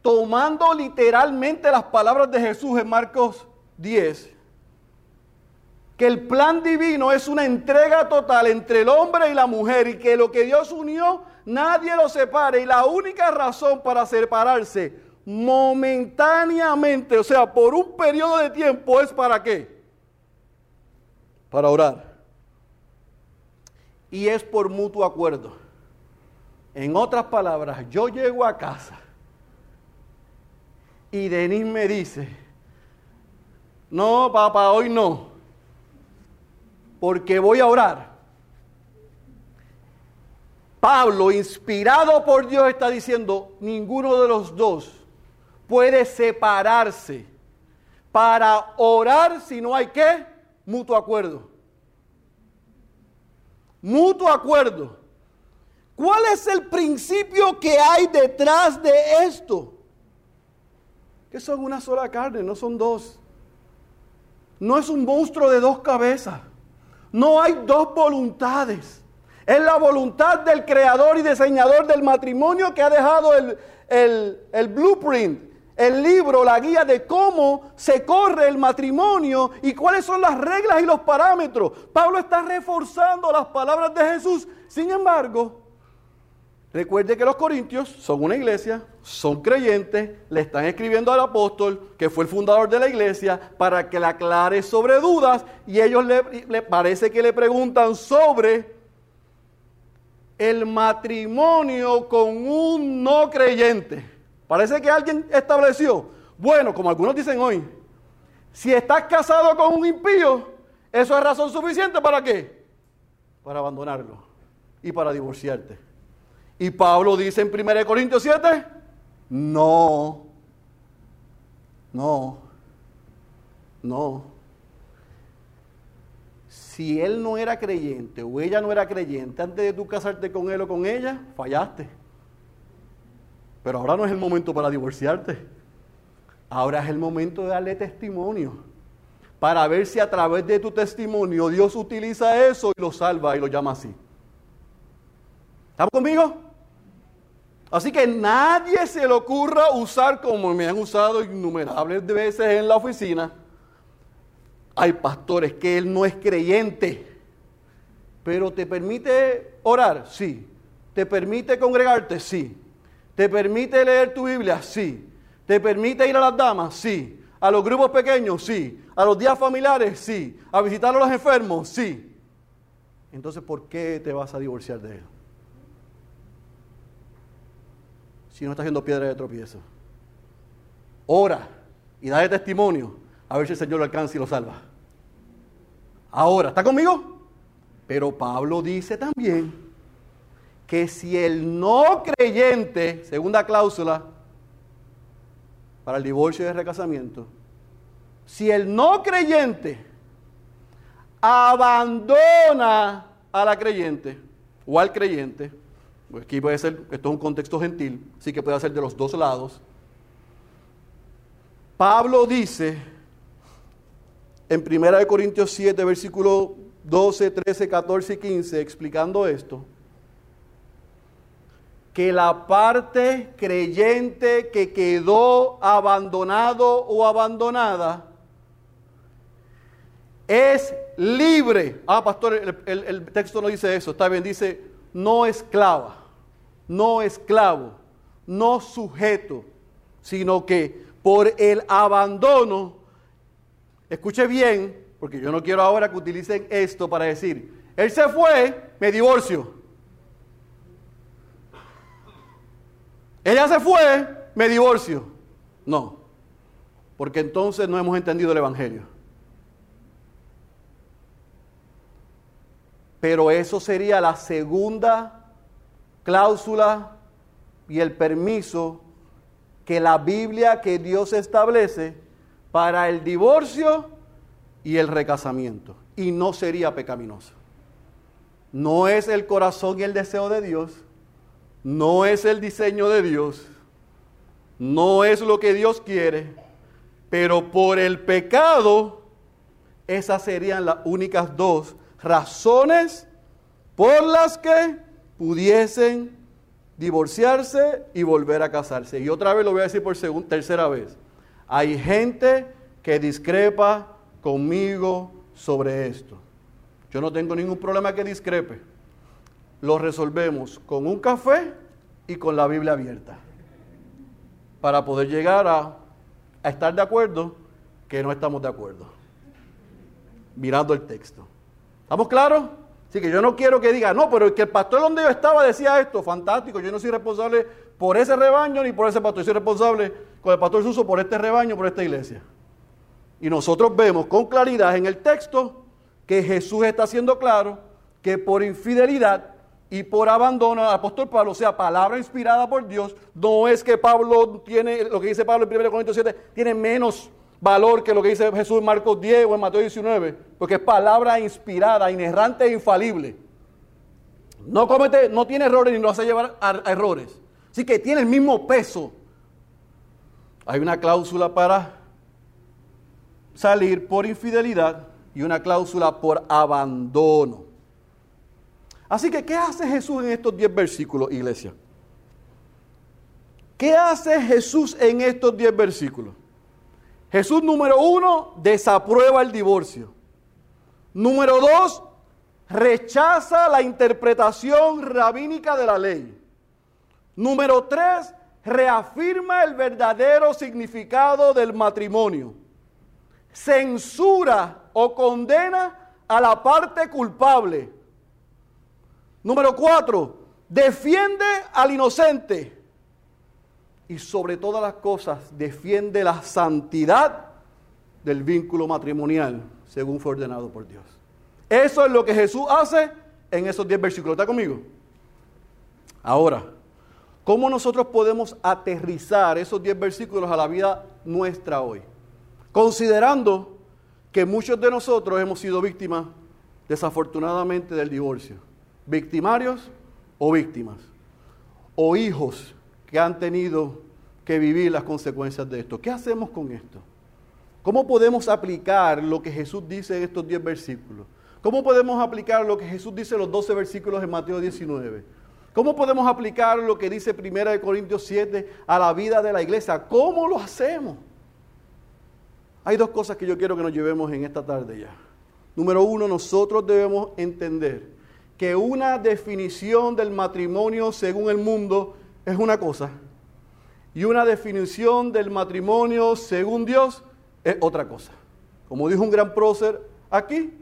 tomando literalmente las palabras de Jesús en Marcos 10, que el plan divino es una entrega total entre el hombre y la mujer y que lo que Dios unió nadie lo separe y la única razón para separarse momentáneamente, o sea, por un periodo de tiempo es para qué? Para orar. Y es por mutuo acuerdo. En otras palabras, yo llego a casa y Denis me dice, no, papá, hoy no, porque voy a orar. Pablo, inspirado por Dios, está diciendo, ninguno de los dos puede separarse para orar si no hay qué? Mutuo acuerdo. Mutuo acuerdo. ¿Cuál es el principio que hay detrás de esto? Que son una sola carne, no son dos. No es un monstruo de dos cabezas. No hay dos voluntades. Es la voluntad del creador y diseñador del matrimonio que ha dejado el, el blueprint, el libro, la guía de cómo se corre el matrimonio y cuáles son las reglas y los parámetros. Pablo está reforzando las palabras de Jesús. Sin embargo, Recuerde que los corintios son una iglesia, son creyentes, le están escribiendo al apóstol, que fue el fundador de la iglesia, para que le aclare sobre dudas y ellos le, parece que le preguntan sobre el matrimonio con un no creyente. Parece que alguien estableció, bueno, como algunos dicen hoy, si estás casado con un impío, eso es razón suficiente para qué? Para abandonarlo y para divorciarte. Y Pablo dice en 1 Corintios 7, no, no, no. Si él no era creyente o ella no era creyente antes de tú casarte con él o con ella, fallaste. Pero ahora no es el momento para divorciarte. Ahora es el momento de darle testimonio. Para ver si a través de tu testimonio Dios utiliza eso y lo salva y lo llama así. ¿Estamos conmigo? Así que nadie se le ocurra usar como me han usado innumerables veces en la oficina. Hay pastores que él no es creyente, pero te permite orar, sí. Te permite congregarte, sí. Te permite leer tu Biblia, sí. Te permite ir a las damas, sí. A los grupos pequeños, sí. A los días familiares, sí. A visitar a los enfermos, sí. Entonces, ¿por qué te vas a divorciar de él? Si no está haciendo piedra de tropiezo. Ora y dale testimonio a ver si el Señor lo alcanza y lo salva. Ahora, ¿está conmigo? Pero Pablo dice también que si el no creyente, segunda cláusula para el divorcio y el recasamiento, si el no creyente abandona a la creyente o al creyente, pues aquí puede ser, esto es un contexto gentil, así que puede ser de los dos lados. Pablo dice en 1 Corintios 7, versículo 12, 13, 14 y 15, explicando esto, que la parte creyente que quedó abandonado o abandonada es libre. Ah, pastor, el, el texto no dice eso, está bien, dice no esclava no esclavo, no sujeto, sino que por el abandono, escuche bien, porque yo no quiero ahora que utilicen esto para decir, él se fue, me divorcio. Ella se fue, me divorcio. No, porque entonces no hemos entendido el Evangelio. Pero eso sería la segunda cláusula y el permiso que la Biblia, que Dios establece para el divorcio y el recasamiento. Y no sería pecaminoso. No es el corazón y el deseo de Dios, no es el diseño de Dios, no es lo que Dios quiere, pero por el pecado, esas serían las únicas dos razones por las que pudiesen divorciarse y volver a casarse. Y otra vez lo voy a decir por tercera vez. Hay gente que discrepa conmigo sobre esto. Yo no tengo ningún problema que discrepe. Lo resolvemos con un café y con la Biblia abierta. Para poder llegar a, a estar de acuerdo que no estamos de acuerdo. Mirando el texto. ¿Estamos claros? Así que yo no quiero que diga, no, pero el que el pastor donde yo estaba decía esto, fantástico, yo no soy responsable por ese rebaño ni por ese pastor, yo soy responsable con el pastor Suso por este rebaño, por esta iglesia. Y nosotros vemos con claridad en el texto que Jesús está haciendo claro que por infidelidad y por abandono al apóstol Pablo, o sea, palabra inspirada por Dios, no es que Pablo tiene, lo que dice Pablo en 1 Corintios 7, tiene menos valor que lo que dice Jesús en Marcos 10 o en Mateo 19, porque es palabra inspirada, inerrante e infalible. No comete, no tiene errores ni lo hace llevar a, errores. Así que tiene el mismo peso. Hay una cláusula para salir por infidelidad y una cláusula por abandono. Así que, ¿qué hace Jesús en estos 10 versículos, iglesia? ¿Qué hace Jesús en estos 10 versículos? Jesús número uno, desaprueba el divorcio. Número dos, rechaza la interpretación rabínica de la ley. Número tres, reafirma el verdadero significado del matrimonio. Censura o condena a la parte culpable. Número cuatro, defiende al inocente y sobre todas las cosas defiende la santidad del vínculo matrimonial según fue ordenado por Dios. Eso es lo que Jesús hace en esos 10 versículos. ¿Está conmigo? Ahora, ¿cómo nosotros podemos aterrizar esos 10 versículos a la vida nuestra hoy? Considerando que muchos de nosotros hemos sido víctimas, desafortunadamente, del divorcio. Victimarios o víctimas. O hijos que han tenido que vivir las consecuencias de esto. ¿Qué hacemos con esto? ¿Cómo podemos aplicar lo que Jesús dice en estos 10 versículos? ¿Cómo podemos aplicar lo que Jesús dice en los 12 versículos de Mateo 19? ¿Cómo podemos aplicar lo que dice 1 Corintios 7 a la vida de la iglesia? ¿Cómo lo hacemos? Hay dos cosas que yo quiero que nos llevemos en esta tarde ya. Número uno, nosotros debemos entender que una definición del matrimonio según el mundo es una cosa y una definición del matrimonio según Dios es otra cosa. Como dijo un gran prócer aquí,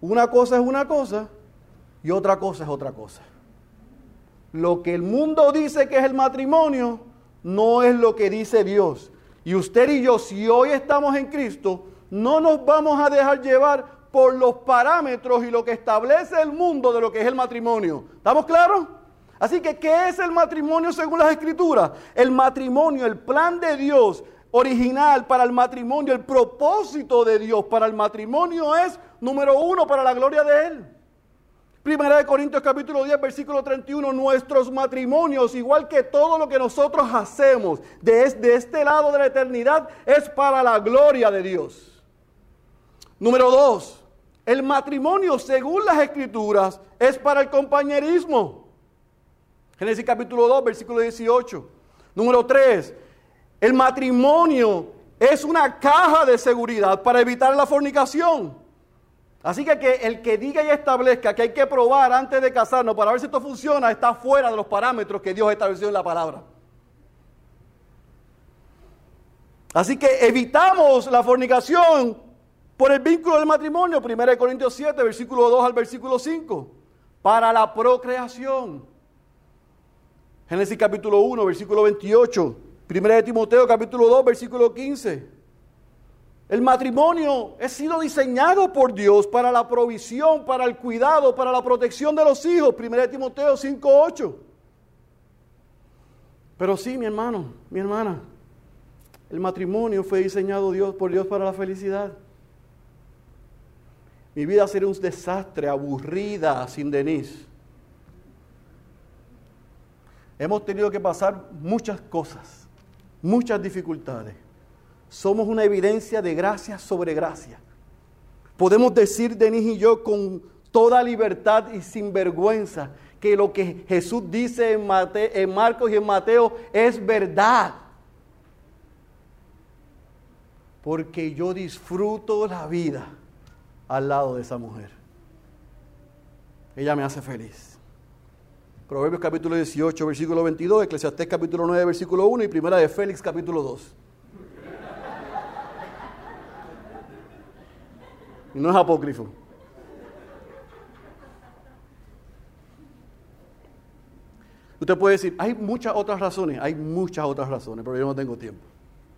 una cosa es una cosa y otra cosa es otra cosa. Lo que el mundo dice que es el matrimonio no es lo que dice Dios. Y usted y yo, si hoy estamos en Cristo, no nos vamos a dejar llevar por los parámetros y lo que establece el mundo de lo que es el matrimonio. ¿Estamos claros? Así que, ¿qué es el matrimonio según las escrituras? El matrimonio, el plan de Dios original para el matrimonio, el propósito de Dios para el matrimonio es, número uno, para la gloria de Él. Primera de Corintios capítulo 10, versículo 31, nuestros matrimonios, igual que todo lo que nosotros hacemos desde este lado de la eternidad, es para la gloria de Dios. Número dos, el matrimonio, según las escrituras, es para el compañerismo. Génesis capítulo 2, versículo 18. Número 3, el matrimonio es una caja de seguridad para evitar la fornicación. Así que, que, el que diga y establezca que hay que probar antes de casarnos para ver si esto funciona está fuera de los parámetros que Dios estableció en la palabra. Así que evitamos la fornicación por el vínculo del matrimonio, 1 Corintios 7, versículo 2 al versículo 5, para la procreación. Génesis capítulo 1, versículo 28. Primera de Timoteo capítulo 2, versículo 15. El matrimonio ha sido diseñado por Dios para la provisión, para el cuidado, para la protección de los hijos. Primera de Timoteo 5, 8. Pero sí, mi hermano, mi hermana, el matrimonio fue diseñado Dios, por Dios para la felicidad. Mi vida sería un desastre, aburrida sin Denise. Hemos tenido que pasar muchas cosas, muchas dificultades. Somos una evidencia de gracia sobre gracia. Podemos decir, Denise y yo, con toda libertad y sin vergüenza, que lo que Jesús dice en, en Marcos y en Mateo es verdad. Porque yo disfruto la vida al lado de esa mujer. Ella me hace feliz. Proverbios capítulo 18, versículo 22, Eclesiastés capítulo 9, versículo 1 y primera de Félix capítulo 2. Y no es apócrifo. Usted puede decir, hay muchas otras razones, hay muchas otras razones, pero yo no tengo tiempo.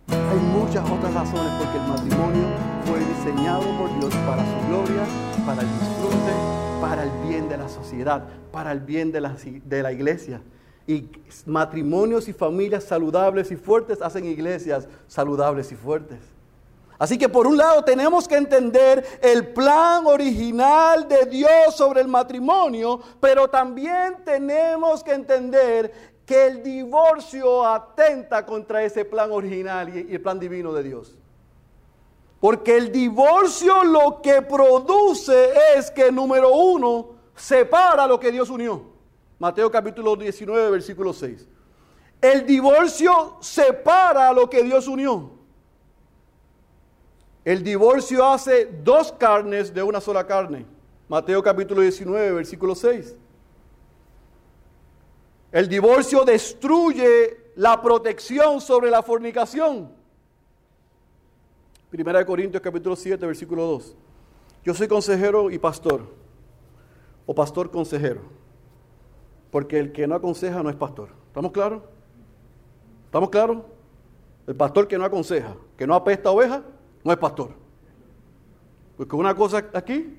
Hay muchas otras razones porque el matrimonio fue diseñado por Dios para su gloria, para el disfrute, para el bien de la sociedad, para el bien de la, de la iglesia. Y matrimonios y familias saludables y fuertes hacen iglesias saludables y fuertes. Así que por un lado tenemos que entender el plan original de Dios sobre el matrimonio, pero también tenemos que entender que el divorcio atenta contra ese plan original y el plan divino de Dios. Porque el divorcio lo que produce es que, número uno, separa lo que Dios unió. Mateo capítulo 19, versículo 6. El divorcio separa lo que Dios unió. El divorcio hace dos carnes de una sola carne. Mateo capítulo 19, versículo 6. El divorcio destruye la protección sobre la fornicación. Primera de Corintios capítulo 7, versículo 2. Yo soy consejero y pastor, o pastor consejero, porque el que no aconseja no es pastor. ¿Estamos claros? ¿Estamos claros? El pastor que no aconseja, que no apesta oveja, no es pastor. Porque una cosa aquí,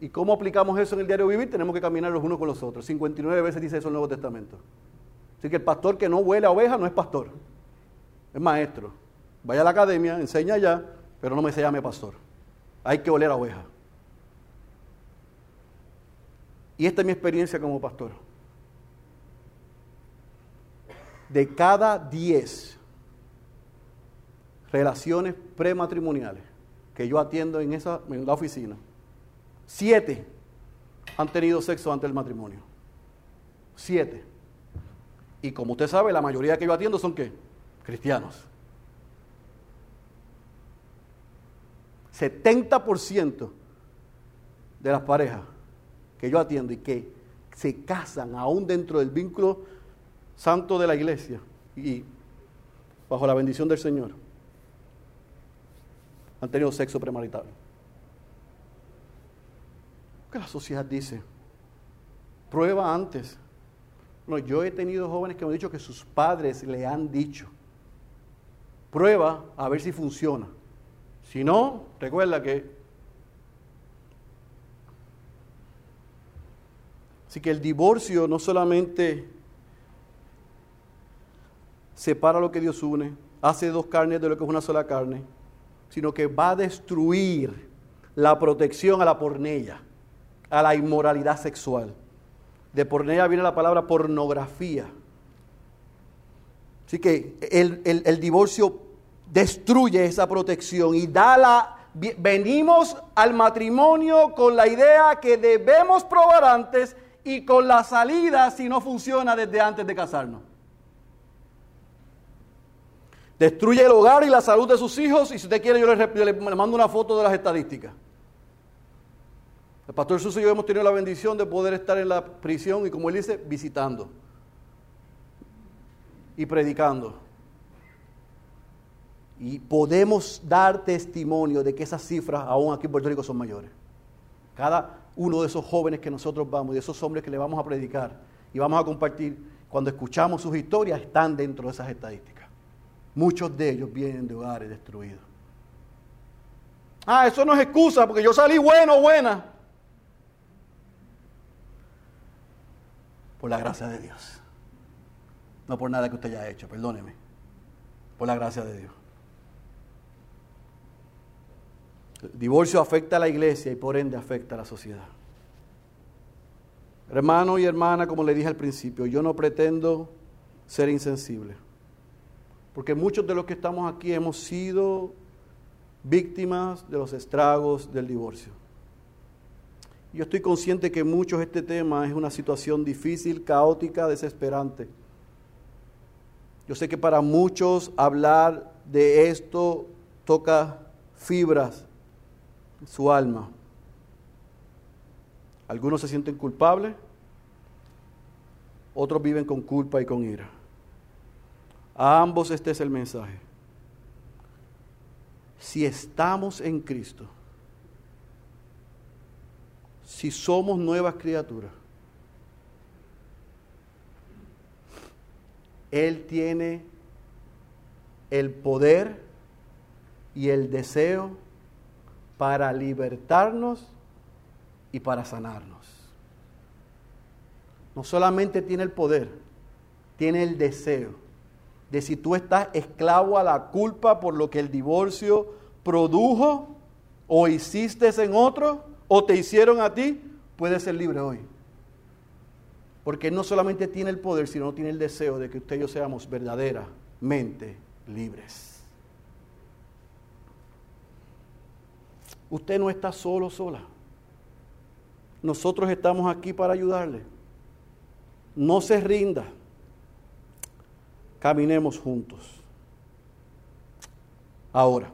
y cómo aplicamos eso en el diario vivir, tenemos que caminar los unos con los otros. 59 veces dice eso el Nuevo Testamento. Así que el pastor que no huele a oveja no es pastor, es maestro. Vaya a la academia, enseña allá, pero no me se llame pastor. Hay que oler a oveja. Y esta es mi experiencia como pastor. De cada 10 relaciones prematrimoniales que yo atiendo en, esa, en la oficina, siete han tenido sexo antes del matrimonio. Siete. Y como usted sabe, la mayoría que yo atiendo son qué? Cristianos. 70% de las parejas que yo atiendo y que se casan aún dentro del vínculo santo de la iglesia y bajo la bendición del Señor, han tenido sexo premarital. ¿Qué la sociedad dice? Prueba antes. No, yo he tenido jóvenes que me han dicho que sus padres le han dicho. Prueba a ver si funciona. Si no, recuerda que... Así que el divorcio no solamente separa lo que Dios une, hace dos carnes de lo que es una sola carne, sino que va a destruir la protección a la pornella, a la inmoralidad sexual. De pornella viene la palabra pornografía. Así que el, el divorcio destruye esa protección y da la... Venimos al matrimonio con la idea que debemos probar antes y con la salida si no funciona desde antes de casarnos. Destruye el hogar y la salud de sus hijos. Y si usted quiere, yo le, mando una foto de las estadísticas. El pastor Suso y yo hemos tenido la bendición de poder estar en la prisión y, como él dice, visitando y predicando. Y podemos dar testimonio de que esas cifras, aún aquí en Puerto Rico, son mayores. Cada uno de esos jóvenes que nosotros vamos, de esos hombres que le vamos a predicar y vamos a compartir, cuando escuchamos sus historias, están dentro de esas estadísticas. Muchos de ellos vienen de hogares destruidos. Ah, eso no es excusa porque yo salí bueno buena. Por la gracia de Dios. No por nada que usted haya hecho, perdóneme. Por la gracia de Dios. Divorcio afecta a la iglesia y por ende afecta a la sociedad. Hermano y hermana, como le dije al principio, yo no pretendo ser insensible. Porque muchos de los que estamos aquí hemos sido víctimas de los estragos del divorcio. Yo estoy consciente que muchos este tema es una situación difícil, caótica, desesperante. Yo sé que para muchos hablar de esto toca fibras su alma. Algunos se sienten culpables, otros viven con culpa y con ira. A ambos este es el mensaje. Si estamos en Cristo, si somos nuevas criaturas, Él tiene el poder y el deseo para libertarnos y para sanarnos. No solamente tiene el poder, tiene el deseo de si tú estás esclavo a la culpa por lo que el divorcio produjo o hiciste en otro o te hicieron a ti, puedes ser libre hoy. Porque no solamente tiene el poder, sino tiene el deseo de que usted y yo seamos verdaderamente libres. Usted no está solo, sola. Nosotros estamos aquí para ayudarle. No se rinda. Caminemos juntos. Ahora,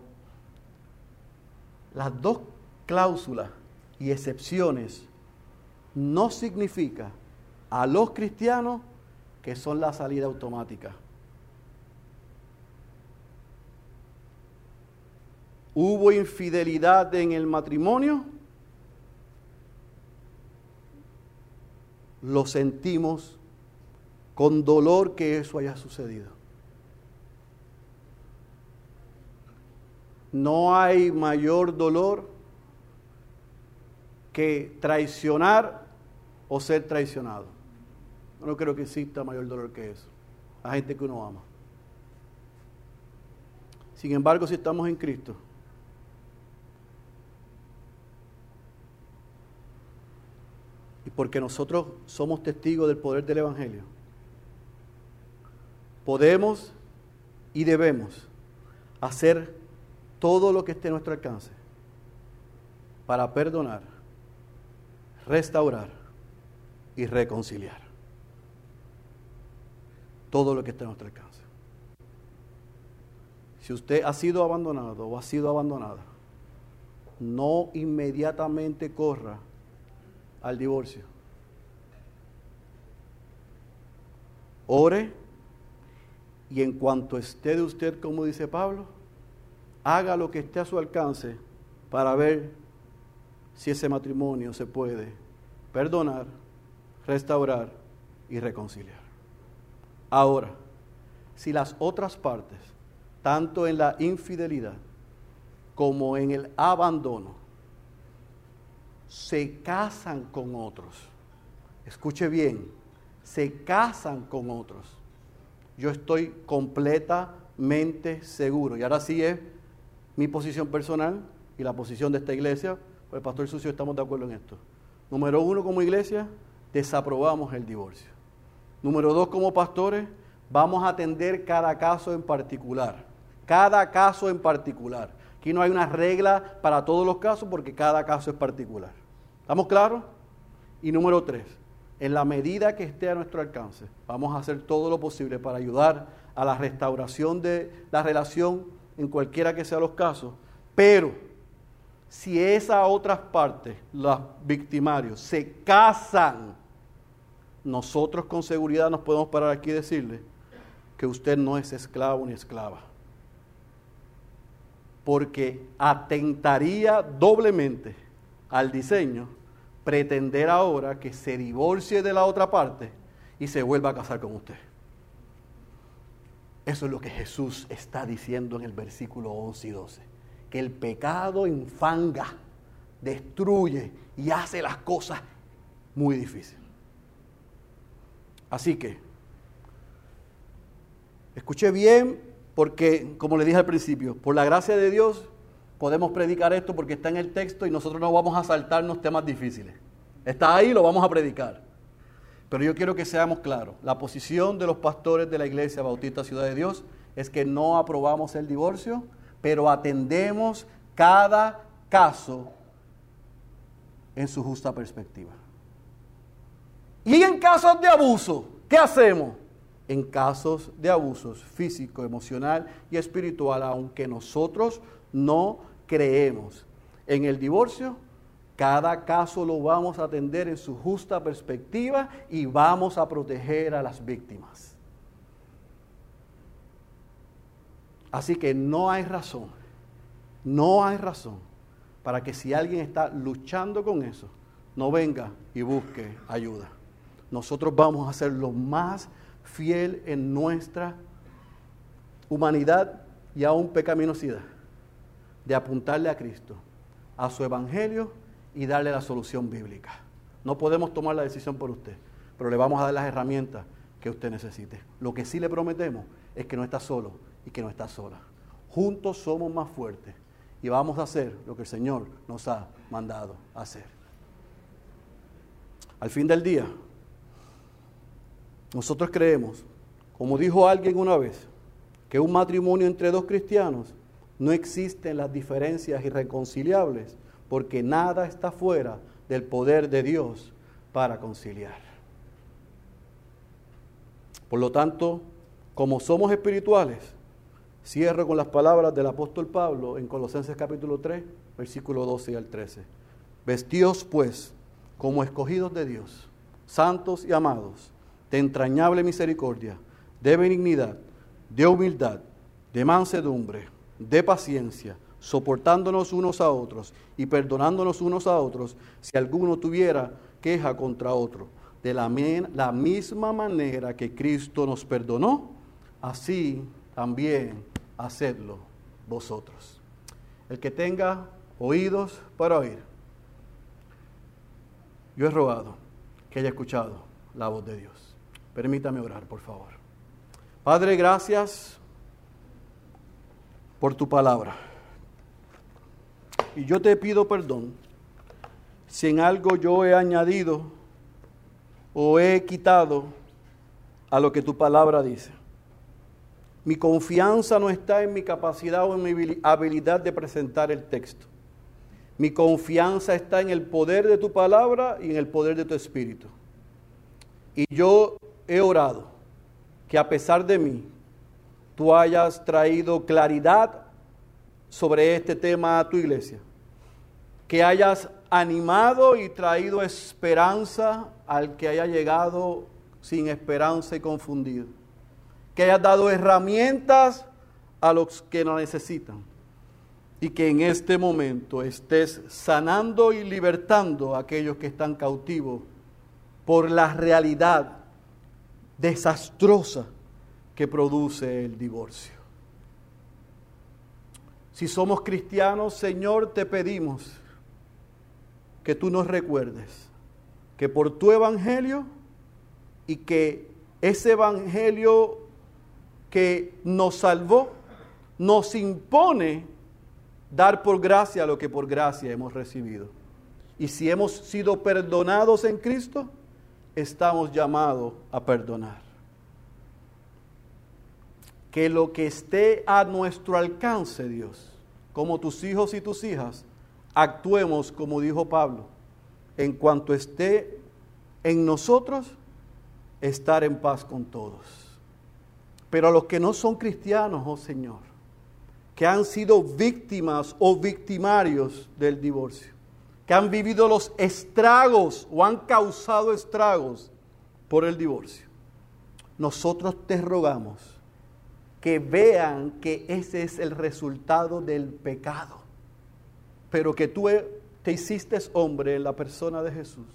las dos cláusulas y excepciones no significa a los cristianos que son la salida automática. ¿Hubo infidelidad en el matrimonio? Lo sentimos con dolor que eso haya sucedido. No hay mayor dolor que traicionar o ser traicionado. No creo que exista mayor dolor que eso. A gente que uno ama. Sin embargo, si estamos en Cristo, porque nosotros somos testigos del poder del Evangelio, podemos y debemos hacer todo lo que esté a nuestro alcance para perdonar, restaurar y reconciliar todo lo que está a nuestro alcance. Si usted ha sido abandonado o ha sido abandonada, no inmediatamente corra al divorcio. Ore y en cuanto esté de usted, como dice Pablo, haga lo que esté a su alcance para ver si ese matrimonio se puede perdonar, restaurar y reconciliar. Ahora, si las otras partes, tanto en la infidelidad como en el abandono, se casan con otros, escuche bien, se casan con otros, yo estoy completamente seguro, y ahora sí es mi posición personal y la posición de esta iglesia, pues el pastor Sucio estamos de acuerdo en esto. Número uno, como iglesia, desaprobamos el divorcio. Número dos, como pastores, vamos a atender cada caso en particular. Cada caso en particular. Aquí no hay una regla para todos los casos porque cada caso es particular. ¿Estamos claros? Y número tres, en la medida que esté a nuestro alcance, vamos a hacer todo lo posible para ayudar a la restauración de la relación en cualquiera que sean los casos. Pero si esas otras partes, los victimarios, se casan nosotros con seguridad nos podemos parar aquí y decirle que usted no es esclavo ni esclava. Porque atentaría doblemente al diseño pretender ahora que se divorcie de la otra parte y se vuelva a casar con usted. Eso es lo que Jesús está diciendo en el versículo 11 y 12. Que el pecado infanga, destruye y hace las cosas muy difíciles. Así que Escuche bien, porque como le dije al principio, por la gracia de Dios podemos predicar esto porque está en el texto y nosotros no vamos a saltarnos temas difíciles. Está ahí, lo vamos a predicar. Pero yo quiero que seamos claros. La posición de los pastores de la Iglesia Bautista Ciudad de Dios es que no aprobamos el divorcio, pero atendemos cada caso en su justa perspectiva. Y en casos de abuso, ¿qué hacemos? En casos de abusos físico, emocional y espiritual, aunque nosotros no creemos en el divorcio, cada caso lo vamos a atender en su justa perspectiva y vamos a proteger a las víctimas. Así que no hay razón, no hay razón para que si alguien está luchando con eso, no venga y busque ayuda. Nosotros vamos a ser lo más fiel en nuestra humanidad y aún pecaminosidad, de apuntarle a Cristo, a su evangelio y darle la solución bíblica. No podemos tomar la decisión por usted, pero le vamos a dar las herramientas que usted necesite. Lo que sí le prometemos es que no está solo y que no está sola. Juntos somos más fuertes y vamos a hacer lo que el Señor nos ha mandado hacer. Al fin del día, nosotros creemos, como dijo alguien una vez, que un matrimonio entre dos cristianos no existen las diferencias irreconciliables porque nada está fuera del poder de Dios para conciliar. Por lo tanto, como somos espirituales, cierro con las palabras del apóstol Pablo en Colosenses capítulo 3, versículo 12 al 13. Vestíos pues como escogidos de Dios, santos y amados, de entrañable misericordia, de benignidad, de humildad, de mansedumbre, de paciencia, soportándonos unos a otros y perdonándonos unos a otros si alguno tuviera queja contra otro. De la, la misma manera que Cristo nos perdonó, así también hacedlo vosotros. El que tenga oídos para oír, yo he rogado que haya escuchado la voz de Dios. Permítame orar, por favor. Padre, gracias por tu palabra. Y yo te pido perdón si en algo yo he añadido o he quitado a lo que tu palabra dice. Mi confianza no está en mi capacidad o en mi habilidad de presentar el texto. Mi confianza está en el poder de tu palabra y en el poder de tu espíritu. Y yo he orado que a pesar de mí, tú hayas traído claridad sobre este tema a tu iglesia. Que hayas animado y traído esperanza al que haya llegado sin esperanza y confundido. Que hayas dado herramientas a los que no necesitan. Y que en este momento estés sanando y libertando a aquellos que están cautivos por la realidad desastrosa que produce el divorcio. Si somos cristianos, Señor, te pedimos que tú nos recuerdes que por tu evangelio y que ese evangelio que nos salvó nos impone dar por gracia lo que por gracia hemos recibido. Y si hemos sido perdonados en Cristo, estamos llamados a perdonar que lo que esté a nuestro alcance, Dios, como tus hijos y tus hijas, actuemos como dijo Pablo, en cuanto esté en nosotros, estar en paz con todos. Pero a los que no son cristianos, oh Señor, que han sido víctimas o victimarios del divorcio, que han vivido los estragos o han causado estragos por el divorcio, nosotros te rogamos que vean que ese es el resultado del pecado, pero que tú te hiciste hombre en la persona de Jesús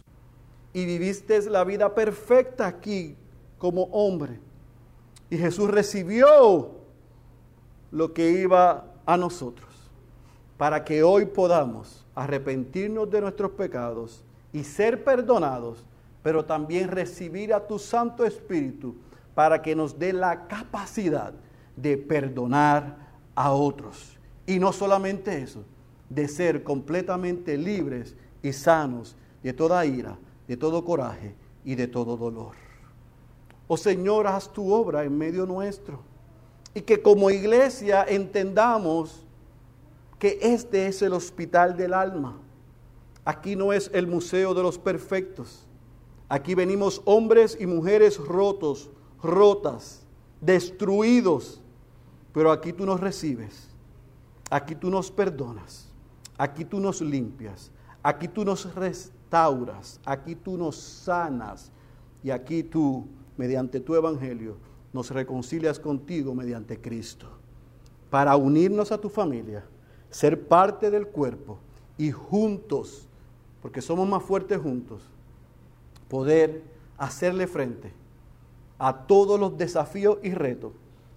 y viviste la vida perfecta aquí como hombre. Y Jesús recibió lo que iba a nosotros, para que hoy podamos arrepentirnos de nuestros pecados y ser perdonados, pero también recibir a tu Santo Espíritu para que nos dé la capacidad de perdonar a otros. Y no solamente eso, de ser completamente libres y sanos de toda ira, de todo coraje y de todo dolor. Oh Señor, haz tu obra en medio nuestro. Y que como iglesia entendamos que este es el hospital del alma. Aquí no es el museo de los perfectos. Aquí venimos hombres y mujeres rotos, rotas, destruidos. Pero aquí tú nos recibes. Aquí tú nos perdonas. Aquí tú nos limpias. Aquí tú nos restauras. Aquí tú nos sanas. Y aquí tú, mediante tu evangelio, nos reconcilias contigo mediante Cristo. Para unirnos a tu familia, ser parte del cuerpo y juntos, porque somos más fuertes juntos, poder hacerle frente a todos los desafíos y retos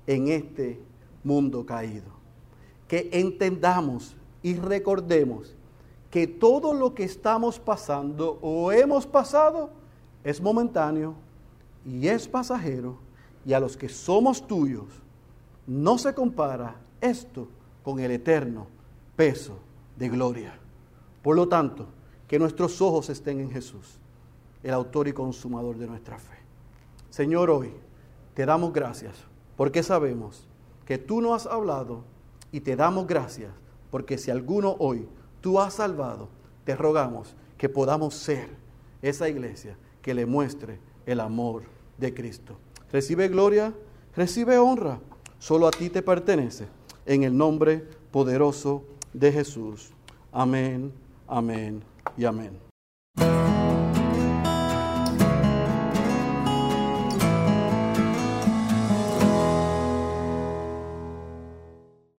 en este mundo caído. Que entendamos y recordemos que todo lo que estamos pasando o hemos pasado es momentáneo y es pasajero y a los que somos tuyos no se compara esto con el eterno peso de gloria. Por lo tanto, que nuestros ojos estén en Jesús, el autor y consumador de nuestra fe. Señor, hoy te damos gracias porque sabemos que tú nos has hablado y te damos gracias porque si alguno hoy tú has salvado, te rogamos que podamos ser esa iglesia que le muestre el amor de Cristo. Recibe gloria, recibe honra, solo a ti te pertenece, en el nombre poderoso de Jesús. Amén, amén y amén.